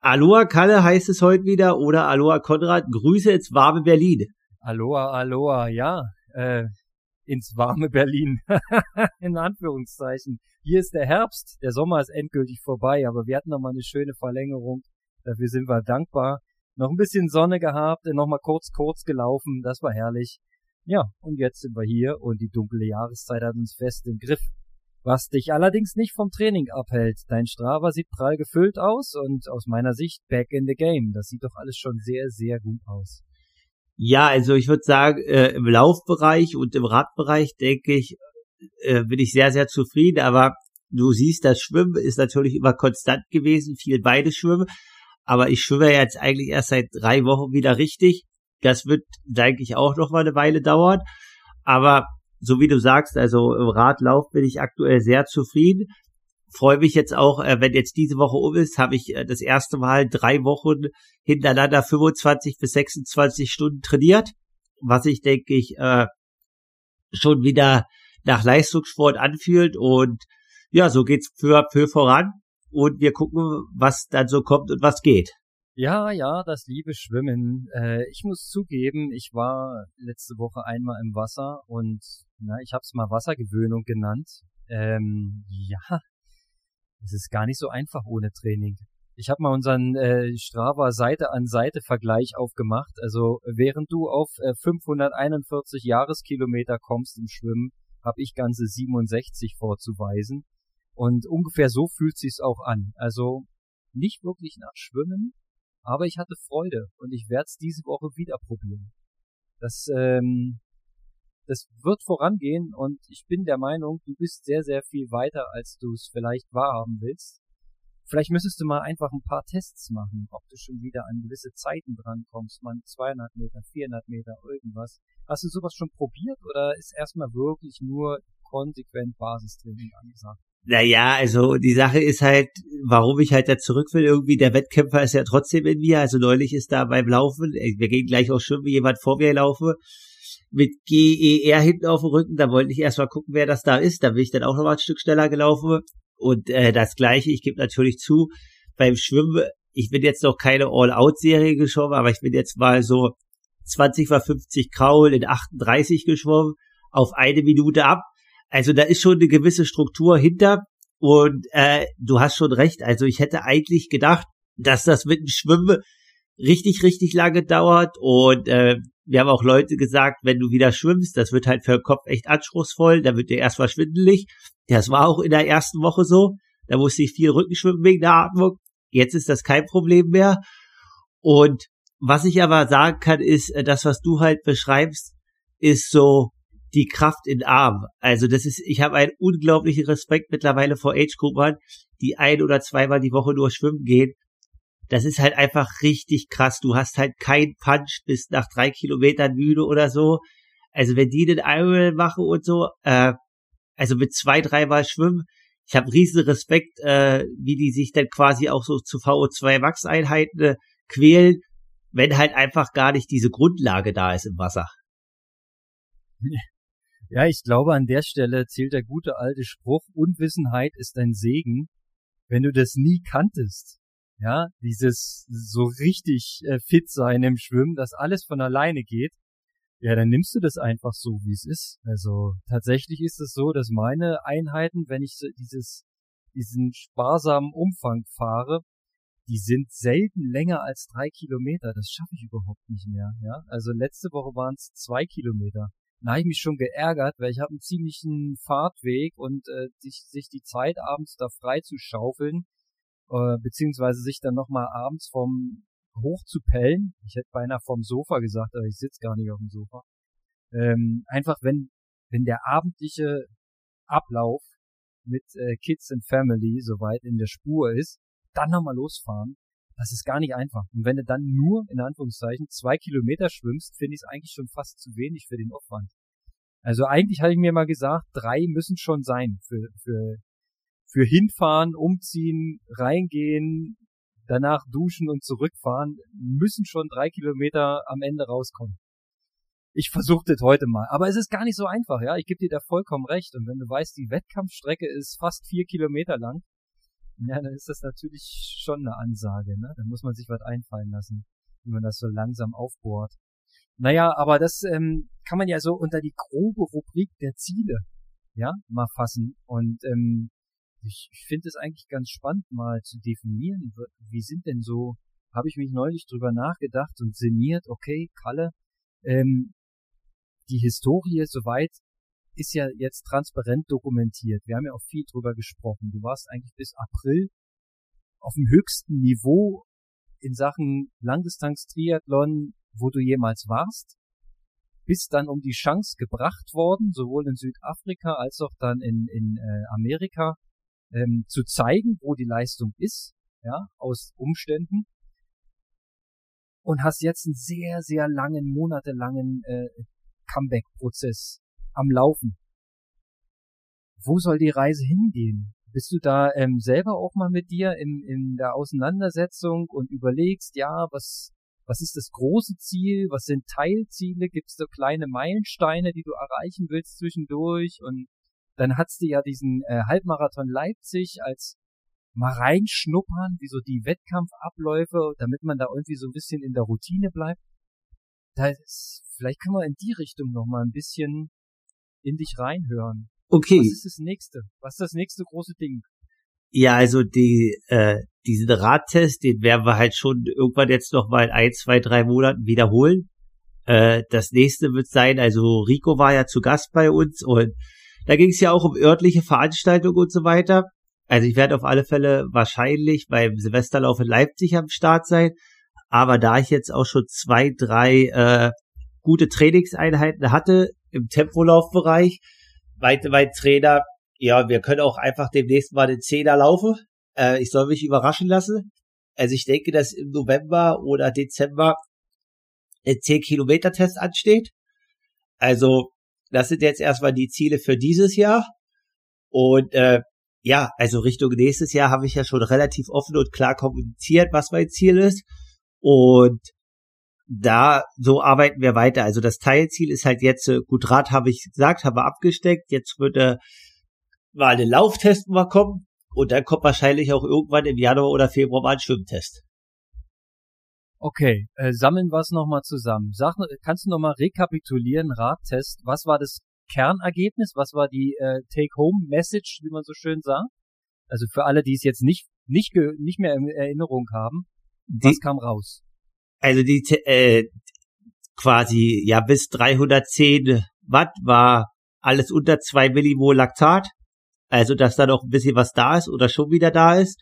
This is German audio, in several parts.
Aloha Kalle heißt es heute wieder oder Aloha Konrad. Grüße ins warme Berlin. Aloha, Aloha, ja, äh, ins warme Berlin. In Anführungszeichen. Hier ist der Herbst, der Sommer ist endgültig vorbei, aber wir hatten noch mal eine schöne Verlängerung. Dafür sind wir dankbar. Noch ein bisschen Sonne gehabt, noch mal kurz, kurz gelaufen, das war herrlich. Ja, und jetzt sind wir hier und die dunkle Jahreszeit hat uns fest im Griff. Was dich allerdings nicht vom Training abhält. Dein Strava sieht prall gefüllt aus und aus meiner Sicht back in the game. Das sieht doch alles schon sehr, sehr gut aus. Ja, also ich würde sagen, äh, im Laufbereich und im Radbereich denke ich, äh, bin ich sehr, sehr zufrieden. Aber du siehst, das Schwimmen ist natürlich immer konstant gewesen, viel beide Schwimmen. Aber ich schwimme jetzt eigentlich erst seit drei Wochen wieder richtig. Das wird, denke ich, auch noch mal eine Weile dauern. Aber so wie du sagst, also im Radlauf bin ich aktuell sehr zufrieden. Freue mich jetzt auch, äh, wenn jetzt diese Woche um ist, habe ich äh, das erste Mal drei Wochen hintereinander 25 bis 26 Stunden trainiert, was ich denke ich äh, schon wieder nach Leistungssport anfühlt und ja, so geht's für für voran und wir gucken, was dann so kommt und was geht. Ja, ja, das liebe Schwimmen. Äh, ich muss zugeben, ich war letzte Woche einmal im Wasser und na, ich habe es mal Wassergewöhnung genannt. Ähm, ja, es ist gar nicht so einfach ohne Training. Ich habe mal unseren äh, Strava Seite an Seite Vergleich aufgemacht. Also während du auf äh, 541 Jahreskilometer kommst im Schwimmen, habe ich ganze 67 vorzuweisen. Und ungefähr so fühlt sich's auch an. Also nicht wirklich nach Schwimmen, aber ich hatte Freude und ich werde es diese Woche wieder probieren. Das, ähm, das wird vorangehen und ich bin der Meinung, du bist sehr, sehr viel weiter, als du es vielleicht wahrhaben willst. Vielleicht müsstest du mal einfach ein paar Tests machen, ob du schon wieder an gewisse Zeiten drankommst, man 200 Meter, 400 Meter, irgendwas. Hast du sowas schon probiert oder ist erstmal wirklich nur konsequent Basistraining angesagt? Naja, also die Sache ist halt, warum ich halt da zurück will, irgendwie der Wettkämpfer ist ja trotzdem in mir. Also neulich ist da beim Laufen, äh, wir gehen gleich auch schwimmen, wie jemand vor mir laufe, mit GER hinten auf dem Rücken. Da wollte ich erstmal gucken, wer das da ist. Da bin ich dann auch nochmal ein Stück schneller gelaufen. Und äh, das gleiche, ich gebe natürlich zu, beim Schwimmen, ich bin jetzt noch keine All-Out-Serie geschwommen, aber ich bin jetzt mal so 20 mal 50 Kraul in 38 geschwommen, auf eine Minute ab also da ist schon eine gewisse Struktur hinter und äh, du hast schon recht. Also ich hätte eigentlich gedacht, dass das mit dem Schwimmen richtig, richtig lange dauert und äh, wir haben auch Leute gesagt, wenn du wieder schwimmst, das wird halt für den Kopf echt anspruchsvoll, da wird dir erstmal schwindelig. Das war auch in der ersten Woche so. Da musste ich viel Rückenschwimmen wegen der Atmung. Jetzt ist das kein Problem mehr. Und was ich aber sagen kann, ist, äh, das, was du halt beschreibst, ist so die Kraft in Arm. Also das ist, ich habe einen unglaublichen Respekt mittlerweile vor Age-Gruppern, die ein oder zweimal die Woche nur schwimmen gehen. Das ist halt einfach richtig krass. Du hast halt keinen Punch bis nach drei Kilometern müde oder so. Also wenn die den Ironman machen und so, äh, also mit zwei, dreimal schwimmen, ich habe riesen Respekt, äh, wie die sich dann quasi auch so zu VO2 Max Einheiten äh, quälen, wenn halt einfach gar nicht diese Grundlage da ist im Wasser. Ja, ich glaube, an der Stelle zählt der gute alte Spruch, Unwissenheit ist ein Segen, wenn du das nie kanntest. Ja, dieses so richtig äh, fit sein im Schwimmen, dass alles von alleine geht. Ja, dann nimmst du das einfach so, wie es ist. Also tatsächlich ist es so, dass meine Einheiten, wenn ich dieses, diesen sparsamen Umfang fahre, die sind selten länger als drei Kilometer. Das schaffe ich überhaupt nicht mehr. Ja, also letzte Woche waren es zwei Kilometer. Da habe ich mich schon geärgert, weil ich habe einen ziemlichen Fahrtweg und äh, sich, sich die Zeit abends da frei zu schaufeln, äh, beziehungsweise sich dann nochmal abends vom hoch zu pellen. Ich hätte beinahe vom Sofa gesagt, aber ich sitze gar nicht auf dem Sofa. Ähm, einfach wenn, wenn der abendliche Ablauf mit äh, Kids and Family soweit in der Spur ist, dann nochmal losfahren das ist gar nicht einfach. Und wenn du dann nur, in Anführungszeichen, zwei Kilometer schwimmst, finde ich es eigentlich schon fast zu wenig für den Aufwand. Also eigentlich hatte ich mir mal gesagt, drei müssen schon sein für, für, für hinfahren, umziehen, reingehen, danach duschen und zurückfahren, müssen schon drei Kilometer am Ende rauskommen. ich versuche das heute mal. Aber es ist gar nicht so einfach, ja. Ich gebe dir da vollkommen recht. Und wenn du weißt, die Wettkampfstrecke ist fast vier Kilometer lang, ja, dann ist das natürlich schon eine Ansage, ne? Da muss man sich was einfallen lassen, wie man das so langsam aufbohrt. Naja, aber das ähm, kann man ja so unter die grobe Rubrik der Ziele, ja, mal fassen. Und ähm, ich, ich finde es eigentlich ganz spannend, mal zu definieren, wie sind denn so, habe ich mich neulich drüber nachgedacht und sinniert, okay, Kalle, ähm, die Historie soweit ist ja jetzt transparent dokumentiert. Wir haben ja auch viel drüber gesprochen. Du warst eigentlich bis April auf dem höchsten Niveau in Sachen Langdistanz-Triathlon, wo du jemals warst. Bist dann um die Chance gebracht worden, sowohl in Südafrika als auch dann in, in äh, Amerika, ähm, zu zeigen, wo die Leistung ist, ja, aus Umständen. Und hast jetzt einen sehr, sehr langen, monatelangen äh, Comeback-Prozess am Laufen. Wo soll die Reise hingehen? Bist du da ähm, selber auch mal mit dir in, in der Auseinandersetzung und überlegst, ja, was, was ist das große Ziel? Was sind Teilziele? Gibt es so kleine Meilensteine, die du erreichen willst zwischendurch? Und dann hat's dir ja diesen äh, Halbmarathon Leipzig als mal reinschnuppern, wie so die Wettkampfabläufe, damit man da irgendwie so ein bisschen in der Routine bleibt. Da ist, vielleicht kann man in die Richtung noch mal ein bisschen in dich reinhören. Okay. Was ist das nächste? Was ist das nächste große Ding? Ja, also die, äh, diesen Radtest, den werden wir halt schon irgendwann jetzt noch mal in ein, zwei, drei Monaten wiederholen. Äh, das nächste wird sein, also Rico war ja zu Gast bei uns und da ging es ja auch um örtliche Veranstaltungen und so weiter. Also ich werde auf alle Fälle wahrscheinlich beim Silvesterlauf in Leipzig am Start sein. Aber da ich jetzt auch schon zwei, drei äh, gute Trainingseinheiten hatte im Tempolaufbereich, meinte mein Trainer, ja, wir können auch einfach demnächst mal den Zehner laufen. Äh, ich soll mich überraschen lassen. Also ich denke, dass im November oder Dezember ein 10 Kilometer Test ansteht. Also das sind jetzt erstmal die Ziele für dieses Jahr. Und äh, ja, also Richtung nächstes Jahr habe ich ja schon relativ offen und klar kommuniziert, was mein Ziel ist. Und da, so arbeiten wir weiter. Also das Teilziel ist halt jetzt, äh, gut, Rad habe ich gesagt, haben wir abgesteckt. Jetzt wird äh, mal ein Lauftest mal kommen. Und dann kommt wahrscheinlich auch irgendwann im Januar oder Februar mal ein Schwimmtest. Okay, äh, sammeln wir es nochmal zusammen. Sag, kannst du nochmal rekapitulieren, Radtest, was war das Kernergebnis, was war die äh, Take-Home-Message, wie man so schön sagt? Also für alle, die es jetzt nicht, nicht, nicht mehr in Erinnerung haben, die, was kam raus? Also die äh, quasi ja bis 310 Watt war alles unter zwei Millimol Laktat, also dass da noch ein bisschen was da ist oder schon wieder da ist.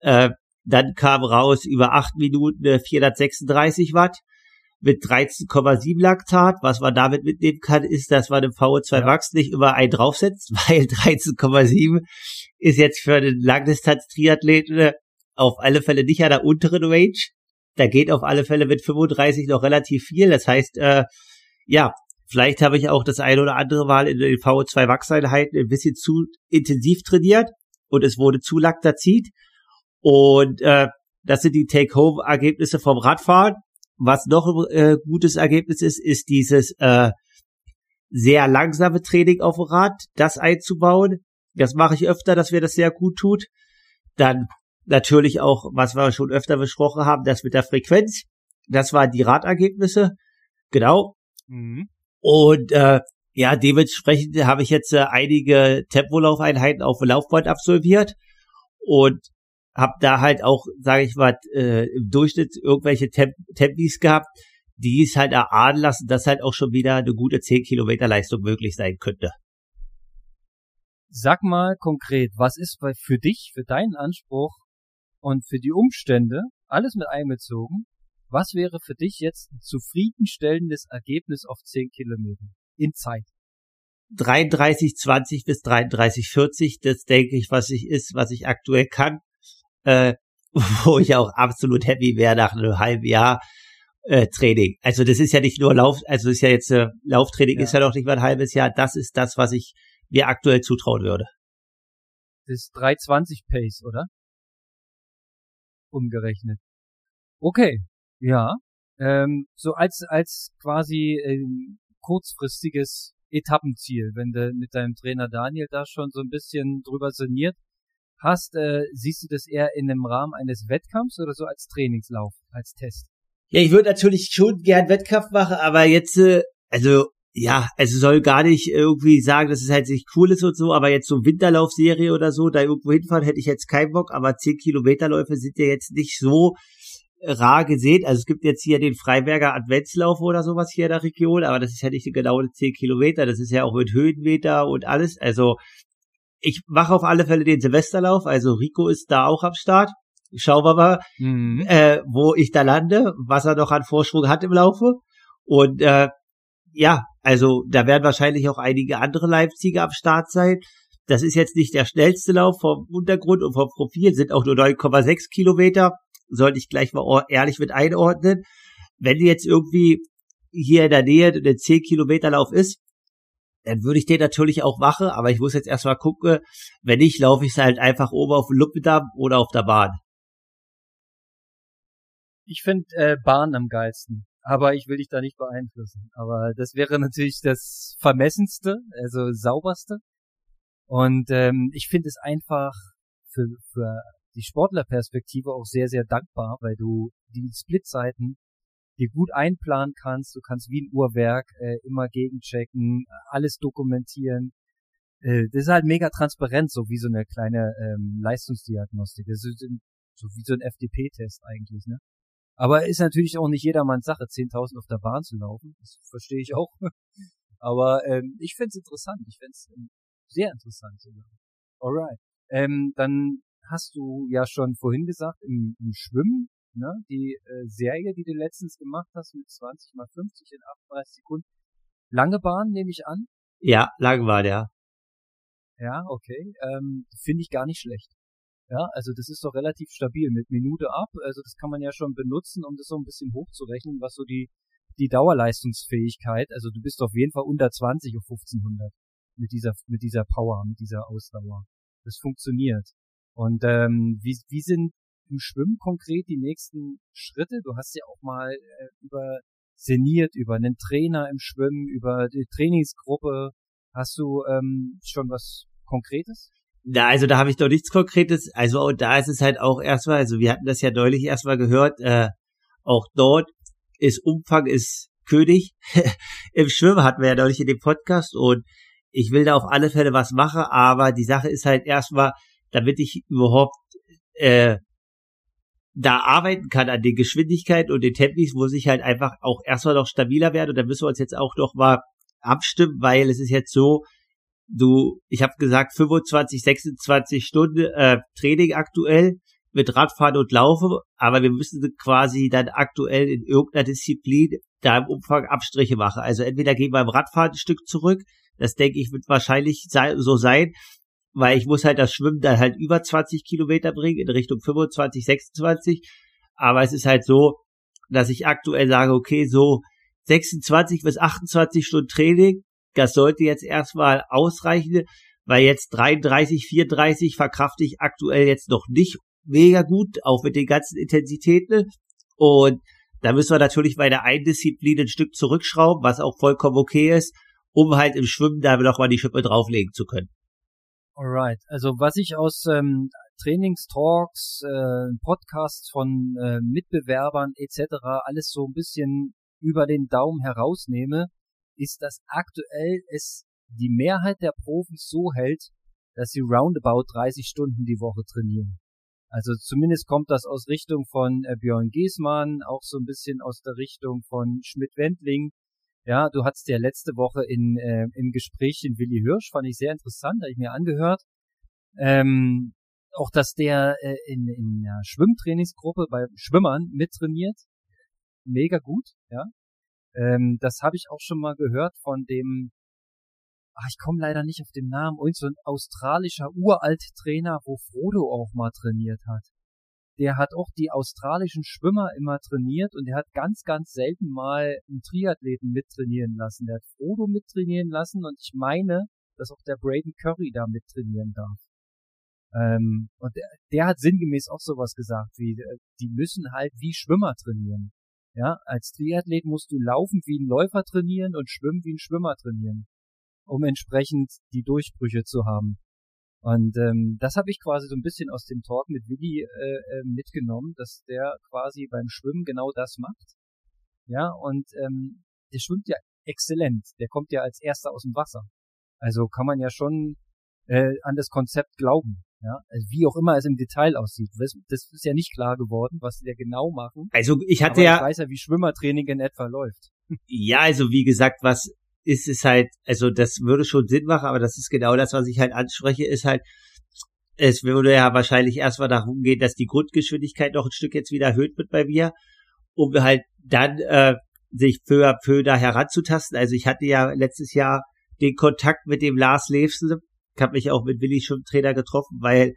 Äh, dann kam raus über acht Minuten 436 äh, Watt mit 13,7 Laktat. Was man damit mitnehmen kann, ist, dass man im VO2 ja. Max nicht immer einen draufsetzt, weil 13,7 ist jetzt für einen Langdistanz-Triathleten auf alle Fälle nicht an der unteren Range. Da geht auf alle Fälle mit 35 noch relativ viel. Das heißt, äh, ja, vielleicht habe ich auch das eine oder andere Mal in den VO2 Max-Einheiten ein bisschen zu intensiv trainiert und es wurde zu Laktazid. Und äh, das sind die Take-Home-Ergebnisse vom Radfahren. Was noch ein äh, gutes Ergebnis ist, ist dieses äh, sehr langsame Training auf dem Rad, das einzubauen. Das mache ich öfter, dass mir das sehr gut tut. Dann natürlich auch, was wir schon öfter besprochen haben, das mit der Frequenz. Das waren die Radergebnisse. Genau. Mhm. Und äh, ja, dementsprechend habe ich jetzt äh, einige Tempolaufeinheiten auf dem Laufband absolviert. Und habe da halt auch, sage ich mal, äh, im Durchschnitt irgendwelche Temp Tempis gehabt, die es halt erahnen lassen, dass halt auch schon wieder eine gute 10 Kilometer Leistung möglich sein könnte. Sag mal konkret, was ist für dich, für deinen Anspruch und für die Umstände, alles mit einbezogen, was wäre für dich jetzt ein zufriedenstellendes Ergebnis auf 10 Kilometer in Zeit? 33,20 bis 33,40, das denke ich, was ich ist, was ich aktuell kann äh, wo ich auch absolut happy wäre nach einem halben Jahr äh, Training. Also das ist ja nicht nur Lauf, also ist ja jetzt äh, Lauftraining ja. ist ja noch nicht mal ein halbes Jahr. Das ist das, was ich mir aktuell zutrauen würde. Das ist 320 Pace, oder? Umgerechnet. Okay, ja. Ähm, so als, als quasi ähm, kurzfristiges Etappenziel, wenn du mit deinem Trainer Daniel da schon so ein bisschen drüber sinniert hast, äh, siehst du das eher in einem Rahmen eines Wettkampfs oder so als Trainingslauf, als Test? Ja, ich würde natürlich schon gern Wettkampf machen, aber jetzt, äh, also ja, es soll gar nicht irgendwie sagen, dass es halt nicht cool ist und so, aber jetzt so Winterlaufserie oder so, da irgendwo hinfahren, hätte ich jetzt keinen Bock, aber 10 Kilometerläufe sind ja jetzt nicht so rar gesehen. Also es gibt jetzt hier den Freiberger Adventslauf oder sowas hier in der Region, aber das ist ja nicht genau 10 Kilometer, das ist ja auch mit Höhenmeter und alles. Also ich mache auf alle Fälle den Silvesterlauf, also Rico ist da auch am Start. Schauen wir mal, mhm. äh, wo ich da lande, was er noch an Vorsprung hat im Laufe. Und äh, ja, also da werden wahrscheinlich auch einige andere Leipziger am Start sein. Das ist jetzt nicht der schnellste Lauf vom Untergrund und vom Profil, sind auch nur 9,6 Kilometer. Sollte ich gleich mal ehrlich mit einordnen. Wenn jetzt irgendwie hier in der Nähe der 10 Kilometer Lauf ist, dann würde ich den natürlich auch machen, aber ich muss jetzt erstmal gucken, wenn nicht, laufe ich es halt einfach oben auf dem Luppendamm oder auf der Bahn. Ich finde äh, Bahn am geilsten, aber ich will dich da nicht beeinflussen. Aber das wäre natürlich das vermessenste, also sauberste. Und ähm, ich finde es einfach für, für die Sportlerperspektive auch sehr, sehr dankbar, weil du die Splitzeiten dir gut einplanen kannst. Du kannst wie ein Uhrwerk äh, immer gegenchecken, alles dokumentieren. Äh, das ist halt mega transparent, so wie so eine kleine ähm, Leistungsdiagnostik. Das ist so wie so ein FDP-Test eigentlich, ne? Aber ist natürlich auch nicht jedermanns Sache, 10.000 auf der Bahn zu laufen. Das verstehe ich auch. Aber ähm, ich find's interessant. Ich find's ähm, sehr interessant sogar. Alright. Ähm, dann hast du ja schon vorhin gesagt, im, im Schwimmen ne? Die äh, Serie, die du letztens gemacht hast mit 20 mal 50 in 38 Sekunden. Lange Bahn, nehme ich an? Ja, lange Bahn, ja. Ja, okay. Ähm, Finde ich gar nicht schlecht. Ja, also das ist doch relativ stabil mit Minute ab. Also das kann man ja schon benutzen, um das so ein bisschen hochzurechnen, was so die, die Dauerleistungsfähigkeit, also du bist auf jeden Fall unter 20 auf 1500 mit dieser, mit dieser Power, mit dieser Ausdauer. Das funktioniert. Und ähm, wie, wie sind im Schwimmen konkret die nächsten Schritte? Du hast ja auch mal äh, über seniert, über einen Trainer im Schwimmen, über die Trainingsgruppe. Hast du ähm, schon was Konkretes? Ja, also da habe ich doch nichts Konkretes. Also da ist es halt auch erstmal, also wir hatten das ja neulich erstmal gehört, äh, auch dort ist Umfang ist König. Im Schwimmen hatten wir ja neulich in dem Podcast und ich will da auf alle Fälle was machen, aber die Sache ist halt erstmal, damit ich überhaupt äh, da arbeiten kann an den Geschwindigkeiten und den Tempis, muss ich halt einfach auch erstmal noch stabiler werden und da müssen wir uns jetzt auch noch mal abstimmen, weil es ist jetzt so, du, ich habe gesagt 25, 26 Stunden äh, Training aktuell mit Radfahren und Laufen, aber wir müssen quasi dann aktuell in irgendeiner Disziplin da im Umfang Abstriche machen. Also entweder gehen wir im Radfahren ein Stück zurück, das denke ich wird wahrscheinlich so sein, weil ich muss halt das Schwimmen dann halt über 20 Kilometer bringen in Richtung 25, 26. Aber es ist halt so, dass ich aktuell sage, okay, so 26 bis 28 Stunden Training, das sollte jetzt erstmal ausreichen, weil jetzt 33, 34 verkrafte ich aktuell jetzt noch nicht mega gut, auch mit den ganzen Intensitäten. Und da müssen wir natürlich bei der einen Disziplin ein Stück zurückschrauben, was auch vollkommen okay ist, um halt im Schwimmen da noch mal die Schippe drauflegen zu können. Alright, also was ich aus ähm, Trainingstalks, äh, Podcasts von äh, Mitbewerbern etc. alles so ein bisschen über den Daumen herausnehme, ist, dass aktuell es die Mehrheit der Profis so hält, dass sie roundabout 30 Stunden die Woche trainieren. Also zumindest kommt das aus Richtung von äh, Björn Giesmann, auch so ein bisschen aus der Richtung von Schmidt-Wendling, ja, du hattest ja letzte Woche in, äh, im Gespräch den Willi Hirsch, fand ich sehr interessant, habe ich mir angehört. Ähm, auch, dass der äh, in, in der Schwimmtrainingsgruppe bei Schwimmern mittrainiert. Mega gut, ja. Ähm, das habe ich auch schon mal gehört von dem, ach, ich komme leider nicht auf den Namen, irgend so ein australischer Uralt-Trainer, wo Frodo auch mal trainiert hat der hat auch die australischen Schwimmer immer trainiert und der hat ganz, ganz selten mal einen Triathleten mittrainieren lassen. Der hat Frodo mittrainieren lassen und ich meine, dass auch der Braden Curry da mittrainieren darf. Ähm, und der, der hat sinngemäß auch sowas gesagt, wie, die müssen halt wie Schwimmer trainieren. Ja, als Triathlet musst du laufen wie ein Läufer trainieren und schwimmen wie ein Schwimmer trainieren, um entsprechend die Durchbrüche zu haben. Und ähm, das habe ich quasi so ein bisschen aus dem Talk mit Willi äh, äh, mitgenommen, dass der quasi beim Schwimmen genau das macht. Ja, und ähm, der schwimmt ja exzellent. Der kommt ja als erster aus dem Wasser. Also kann man ja schon äh, an das Konzept glauben. Ja, also wie auch immer es im Detail aussieht. Das, ist ja nicht klar geworden, was die da genau machen. Also ich hatte ja. Ich weiß ja, wie Schwimmertraining in etwa läuft. Ja, also wie gesagt, was ist es halt, also das würde schon Sinn machen, aber das ist genau das, was ich halt anspreche, ist halt, es würde ja wahrscheinlich erstmal darum gehen, dass die Grundgeschwindigkeit noch ein Stück jetzt wieder erhöht wird bei mir, um halt dann äh, sich für à peu da heranzutasten. Also ich hatte ja letztes Jahr den Kontakt mit dem Lars Levsen, ich habe mich auch mit Willi schon Trainer getroffen, weil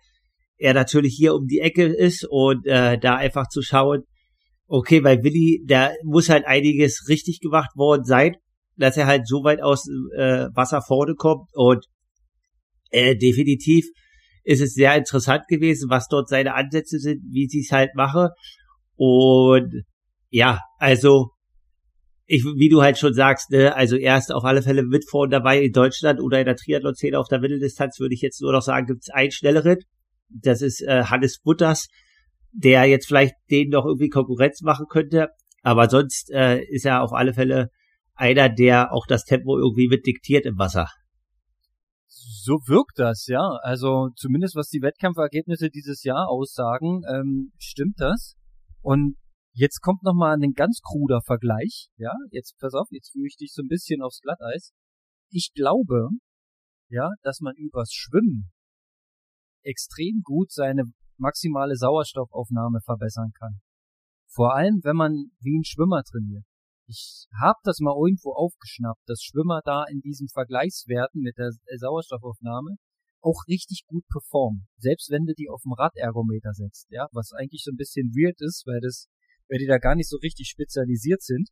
er natürlich hier um die Ecke ist und äh, da einfach zu schauen, okay, bei Willi, da muss halt einiges richtig gemacht worden sein dass er halt so weit aus äh, Wasser vorne kommt und äh, definitiv ist es sehr interessant gewesen, was dort seine Ansätze sind, wie sie es halt mache und ja, also ich, wie du halt schon sagst, ne, also er ist auf alle Fälle mit vorne dabei in Deutschland oder in der Triathlon-Szene auf der Mitteldistanz, würde ich jetzt nur noch sagen, gibt es einen schnelleren. Das ist äh, Hannes Butters, der jetzt vielleicht den noch irgendwie Konkurrenz machen könnte. Aber sonst äh, ist er auf alle Fälle einer, der auch das Tempo irgendwie mit diktiert im Wasser. So wirkt das, ja. Also zumindest was die Wettkampfergebnisse dieses Jahr aussagen, ähm, stimmt das. Und jetzt kommt noch mal ein ganz kruder Vergleich. Ja, jetzt pass auf, jetzt führe ich dich so ein bisschen aufs Glatteis. Ich glaube, ja, dass man übers Schwimmen extrem gut seine maximale Sauerstoffaufnahme verbessern kann. Vor allem, wenn man wie ein Schwimmer trainiert. Ich habe das mal irgendwo aufgeschnappt, dass Schwimmer da in diesen Vergleichswerten mit der Sauerstoffaufnahme auch richtig gut performen. Selbst wenn du die auf dem Radergometer setzt, ja, was eigentlich so ein bisschen weird ist, weil das, weil die da gar nicht so richtig spezialisiert sind.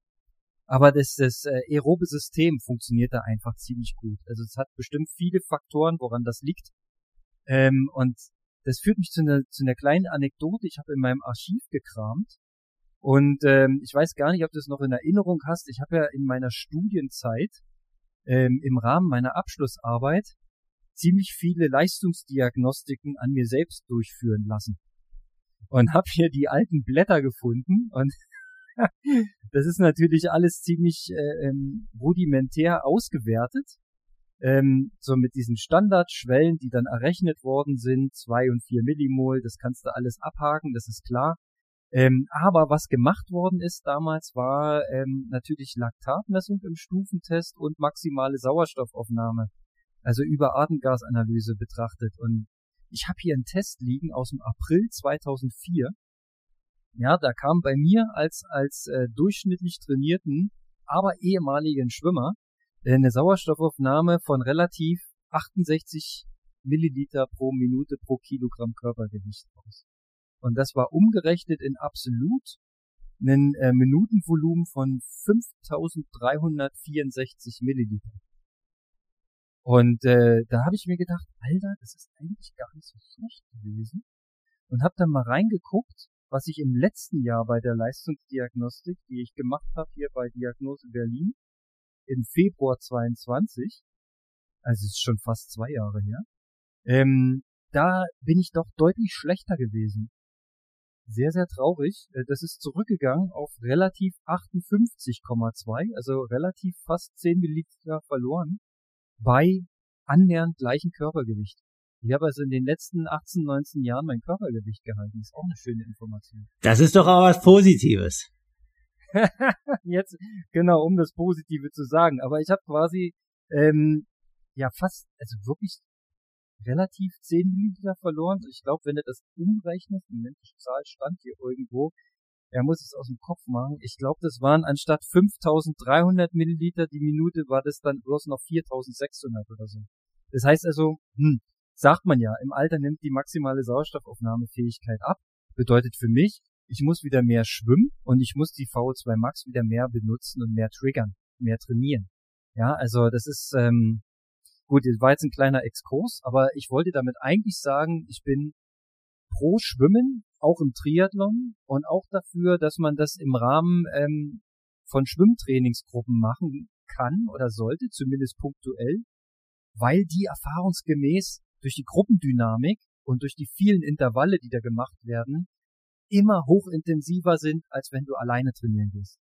Aber das, das äh, aerobe System funktioniert da einfach ziemlich gut. Also es hat bestimmt viele Faktoren, woran das liegt. Ähm, und das führt mich zu einer, zu einer kleinen Anekdote. Ich habe in meinem Archiv gekramt und ähm, ich weiß gar nicht, ob du es noch in Erinnerung hast. Ich habe ja in meiner Studienzeit ähm, im Rahmen meiner Abschlussarbeit ziemlich viele Leistungsdiagnostiken an mir selbst durchführen lassen. Und habe hier die alten Blätter gefunden und das ist natürlich alles ziemlich äh, ähm, rudimentär ausgewertet. Ähm, so mit diesen Standardschwellen, die dann errechnet worden sind, zwei und vier Millimol, das kannst du alles abhaken, das ist klar. Ähm, aber was gemacht worden ist damals, war ähm, natürlich Laktatmessung im Stufentest und maximale Sauerstoffaufnahme, also über Atemgasanalyse betrachtet. Und ich habe hier einen Test liegen aus dem April 2004. Ja, da kam bei mir als als äh, durchschnittlich trainierten, aber ehemaligen Schwimmer äh, eine Sauerstoffaufnahme von relativ 68 Milliliter pro Minute pro Kilogramm Körpergewicht aus. Und das war umgerechnet in absolut einen äh, Minutenvolumen von 5364 Milliliter. Und äh, da habe ich mir gedacht, Alter, das ist eigentlich gar nicht so schlecht gewesen. Und habe dann mal reingeguckt, was ich im letzten Jahr bei der Leistungsdiagnostik, die ich gemacht habe hier bei Diagnose Berlin, im Februar 22, also es ist schon fast zwei Jahre her, ähm, da bin ich doch deutlich schlechter gewesen sehr, sehr traurig. Äh, das ist zurückgegangen auf relativ 58,2, also relativ fast 10 Milliliter verloren bei annähernd gleichem Körpergewicht. Ich habe also in den letzten 18, 19 Jahren mein Körpergewicht gehalten. Das ist auch eine schöne Information. Das ist doch auch was Positives. Jetzt, genau, um das Positive zu sagen. Aber ich habe quasi ähm, ja fast, also wirklich relativ 10 Milliliter verloren. Ich glaube, wenn er das umrechnet, Moment, die Zahl stand hier irgendwo, er muss es aus dem Kopf machen. Ich glaube, das waren anstatt 5300 Milliliter die Minute, war das dann bloß noch 4600 oder so. Das heißt also, hm, sagt man ja, im Alter nimmt die maximale Sauerstoffaufnahmefähigkeit ab. Bedeutet für mich, ich muss wieder mehr schwimmen und ich muss die VO2 Max wieder mehr benutzen und mehr triggern, mehr trainieren. Ja, also das ist ähm, Gut, das war jetzt ein kleiner Exkurs, aber ich wollte damit eigentlich sagen, ich bin pro Schwimmen auch im Triathlon und auch dafür, dass man das im Rahmen ähm, von Schwimmtrainingsgruppen machen kann oder sollte, zumindest punktuell, weil die erfahrungsgemäß durch die Gruppendynamik und durch die vielen Intervalle, die da gemacht werden, immer hochintensiver sind, als wenn du alleine trainieren gehst.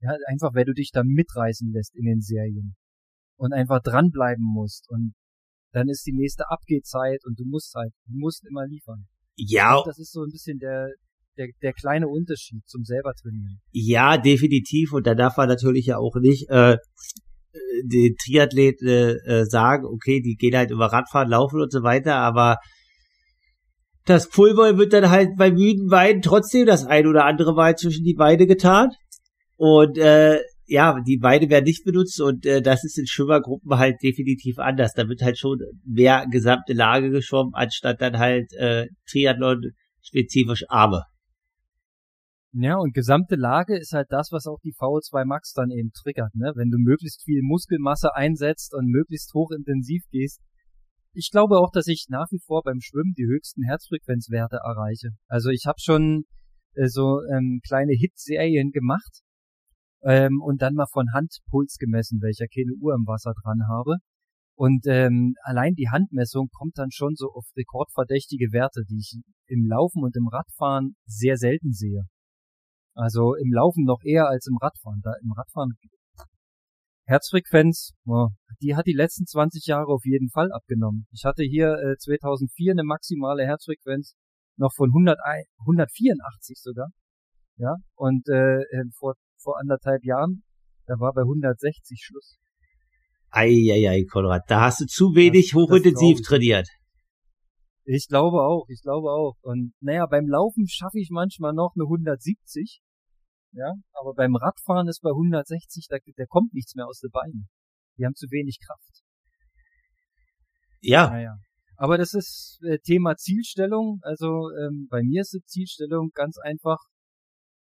Ja, einfach weil du dich da mitreißen lässt in den Serien und einfach dranbleiben musst und dann ist die nächste Abgehzeit und du musst halt, du musst immer liefern. Ja. das ist so ein bisschen der, der, der kleine Unterschied zum selber trainieren. Ja, definitiv. Und da darf man natürlich ja auch nicht äh, die Triathleten äh, sagen, okay, die gehen halt über Radfahren, laufen und so weiter, aber das Pulver wird dann halt bei müden Beinen trotzdem das ein oder andere Mal zwischen die Beine getan. Und äh, ja, die Beine werden nicht benutzt und äh, das ist in Schwimmergruppen halt definitiv anders. Da wird halt schon mehr gesamte Lage geschwommen, anstatt dann halt äh, Triathlon spezifisch Arme. Ja, und gesamte Lage ist halt das, was auch die VO2 Max dann eben triggert, ne? Wenn du möglichst viel Muskelmasse einsetzt und möglichst hochintensiv gehst. Ich glaube auch, dass ich nach wie vor beim Schwimmen die höchsten Herzfrequenzwerte erreiche. Also ich habe schon äh, so ähm, kleine Hit-Serien gemacht ähm, und dann mal von Hand Puls gemessen, ja keine Uhr im Wasser dran habe. Und ähm, allein die Handmessung kommt dann schon so auf rekordverdächtige Werte, die ich im Laufen und im Radfahren sehr selten sehe. Also im Laufen noch eher als im Radfahren. Da im Radfahren Herzfrequenz, die hat die letzten 20 Jahre auf jeden Fall abgenommen. Ich hatte hier äh, 2004 eine maximale Herzfrequenz noch von 100, 184 sogar. Ja, und äh, äh, vor, vor anderthalb Jahren, da war bei 160 Schluss. Eieiei, Konrad, da hast du zu wenig das, hochintensiv das trainiert. Ich glaube auch, ich glaube auch. Und naja, beim Laufen schaffe ich manchmal noch eine 170 ja, aber beim Radfahren ist bei 160, da, da kommt nichts mehr aus den Beinen. Die haben zu wenig Kraft. Ja. Naja. Aber das ist äh, Thema Zielstellung. Also ähm, bei mir ist die Zielstellung ganz einfach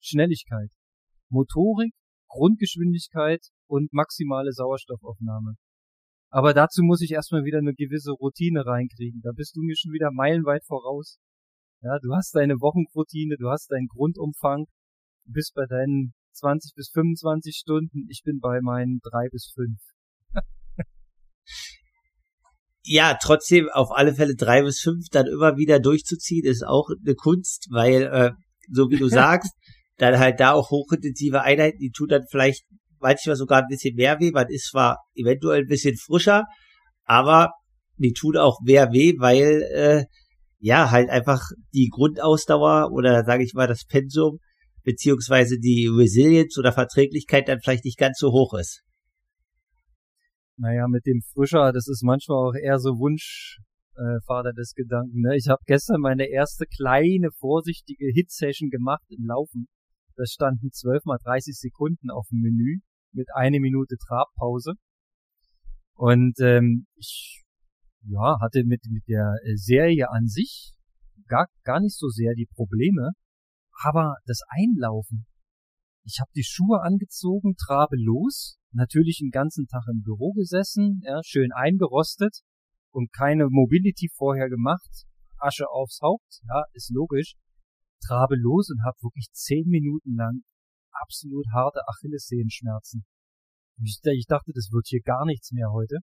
Schnelligkeit, Motorik, Grundgeschwindigkeit und maximale Sauerstoffaufnahme. Aber dazu muss ich erstmal wieder eine gewisse Routine reinkriegen. Da bist du mir schon wieder meilenweit voraus. Ja, du hast deine Wochenroutine, du hast deinen Grundumfang, Du bist bei deinen 20 bis 25 Stunden, ich bin bei meinen drei bis fünf. ja, trotzdem auf alle Fälle drei bis fünf dann immer wieder durchzuziehen, ist auch eine Kunst, weil, äh, so wie du sagst, dann halt da auch hochintensive Einheiten, die tun dann vielleicht manchmal sogar ein bisschen mehr weh. Man ist zwar eventuell ein bisschen frischer, aber die tun auch mehr weh, weil äh, ja halt einfach die Grundausdauer oder sage ich mal das Pensum beziehungsweise die Resilience oder Verträglichkeit dann vielleicht nicht ganz so hoch ist. Naja, mit dem Frischer, das ist manchmal auch eher so Wunschvater äh, des Gedanken. Ne? Ich habe gestern meine erste kleine, vorsichtige Hit-Session gemacht im Laufen. Da standen 12 mal 30 Sekunden auf dem Menü mit eine Minute Trabpause. Und ähm, ich ja, hatte mit, mit der Serie an sich gar, gar nicht so sehr die Probleme. Aber das Einlaufen. Ich habe die Schuhe angezogen, trabe los, natürlich den ganzen Tag im Büro gesessen, ja, schön eingerostet und keine Mobility vorher gemacht, Asche aufs Haupt, ja, ist logisch, trabe los und habe wirklich zehn Minuten lang absolut harte Achillessehenschmerzen. Ich, ich dachte, das wird hier gar nichts mehr heute.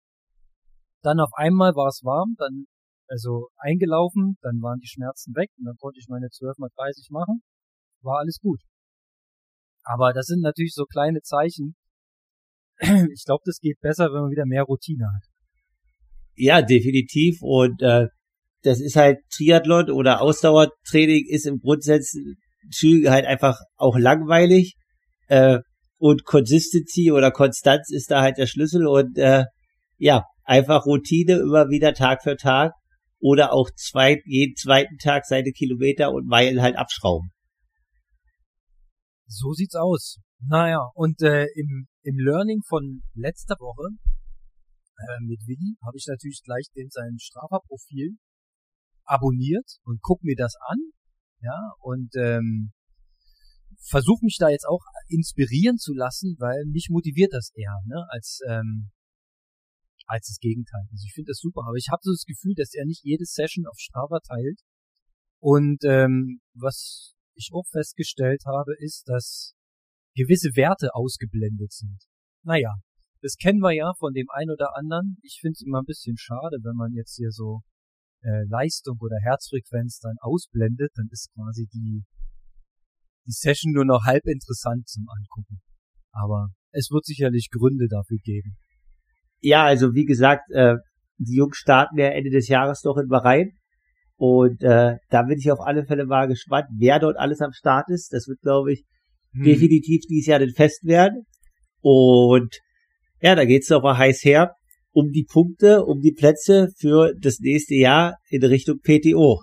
Dann auf einmal war es warm, dann also eingelaufen, dann waren die Schmerzen weg und dann konnte ich meine 12 mal 30 machen war alles gut. Aber das sind natürlich so kleine Zeichen. Ich glaube, das geht besser, wenn man wieder mehr Routine hat. Ja, definitiv. Und äh, das ist halt Triathlon oder Ausdauertraining ist im Grundsatz halt einfach auch langweilig. Äh, und Consistency oder Konstanz ist da halt der Schlüssel. Und äh, ja, einfach Routine immer wieder Tag für Tag oder auch zwei, jeden zweiten Tag seine Kilometer und Meilen halt abschrauben. So sieht's aus. Naja, und äh, im, im Learning von letzter Woche äh, mit Willi habe ich natürlich gleich den sein Strava-Profil abonniert und guck mir das an. Ja, und ähm, versuche mich da jetzt auch inspirieren zu lassen, weil mich motiviert das eher, ne, als ähm, als das Gegenteil. Also ich finde das super, aber ich habe so das Gefühl, dass er nicht jede Session auf Strava teilt, Und ähm, was ich auch festgestellt habe, ist, dass gewisse Werte ausgeblendet sind. Naja, das kennen wir ja von dem einen oder anderen. Ich finde es immer ein bisschen schade, wenn man jetzt hier so äh, Leistung oder Herzfrequenz dann ausblendet, dann ist quasi die, die Session nur noch halb interessant zum Angucken. Aber es wird sicherlich Gründe dafür geben. Ja, also wie gesagt, äh, die Jungs starten ja Ende des Jahres noch in Bahrain. Und äh, da bin ich auf alle Fälle mal gespannt, wer dort alles am Start ist. Das wird, glaube ich, hm. definitiv dieses Jahr den Fest werden. Und ja, da geht's doch mal heiß her um die Punkte, um die Plätze für das nächste Jahr in Richtung PTO.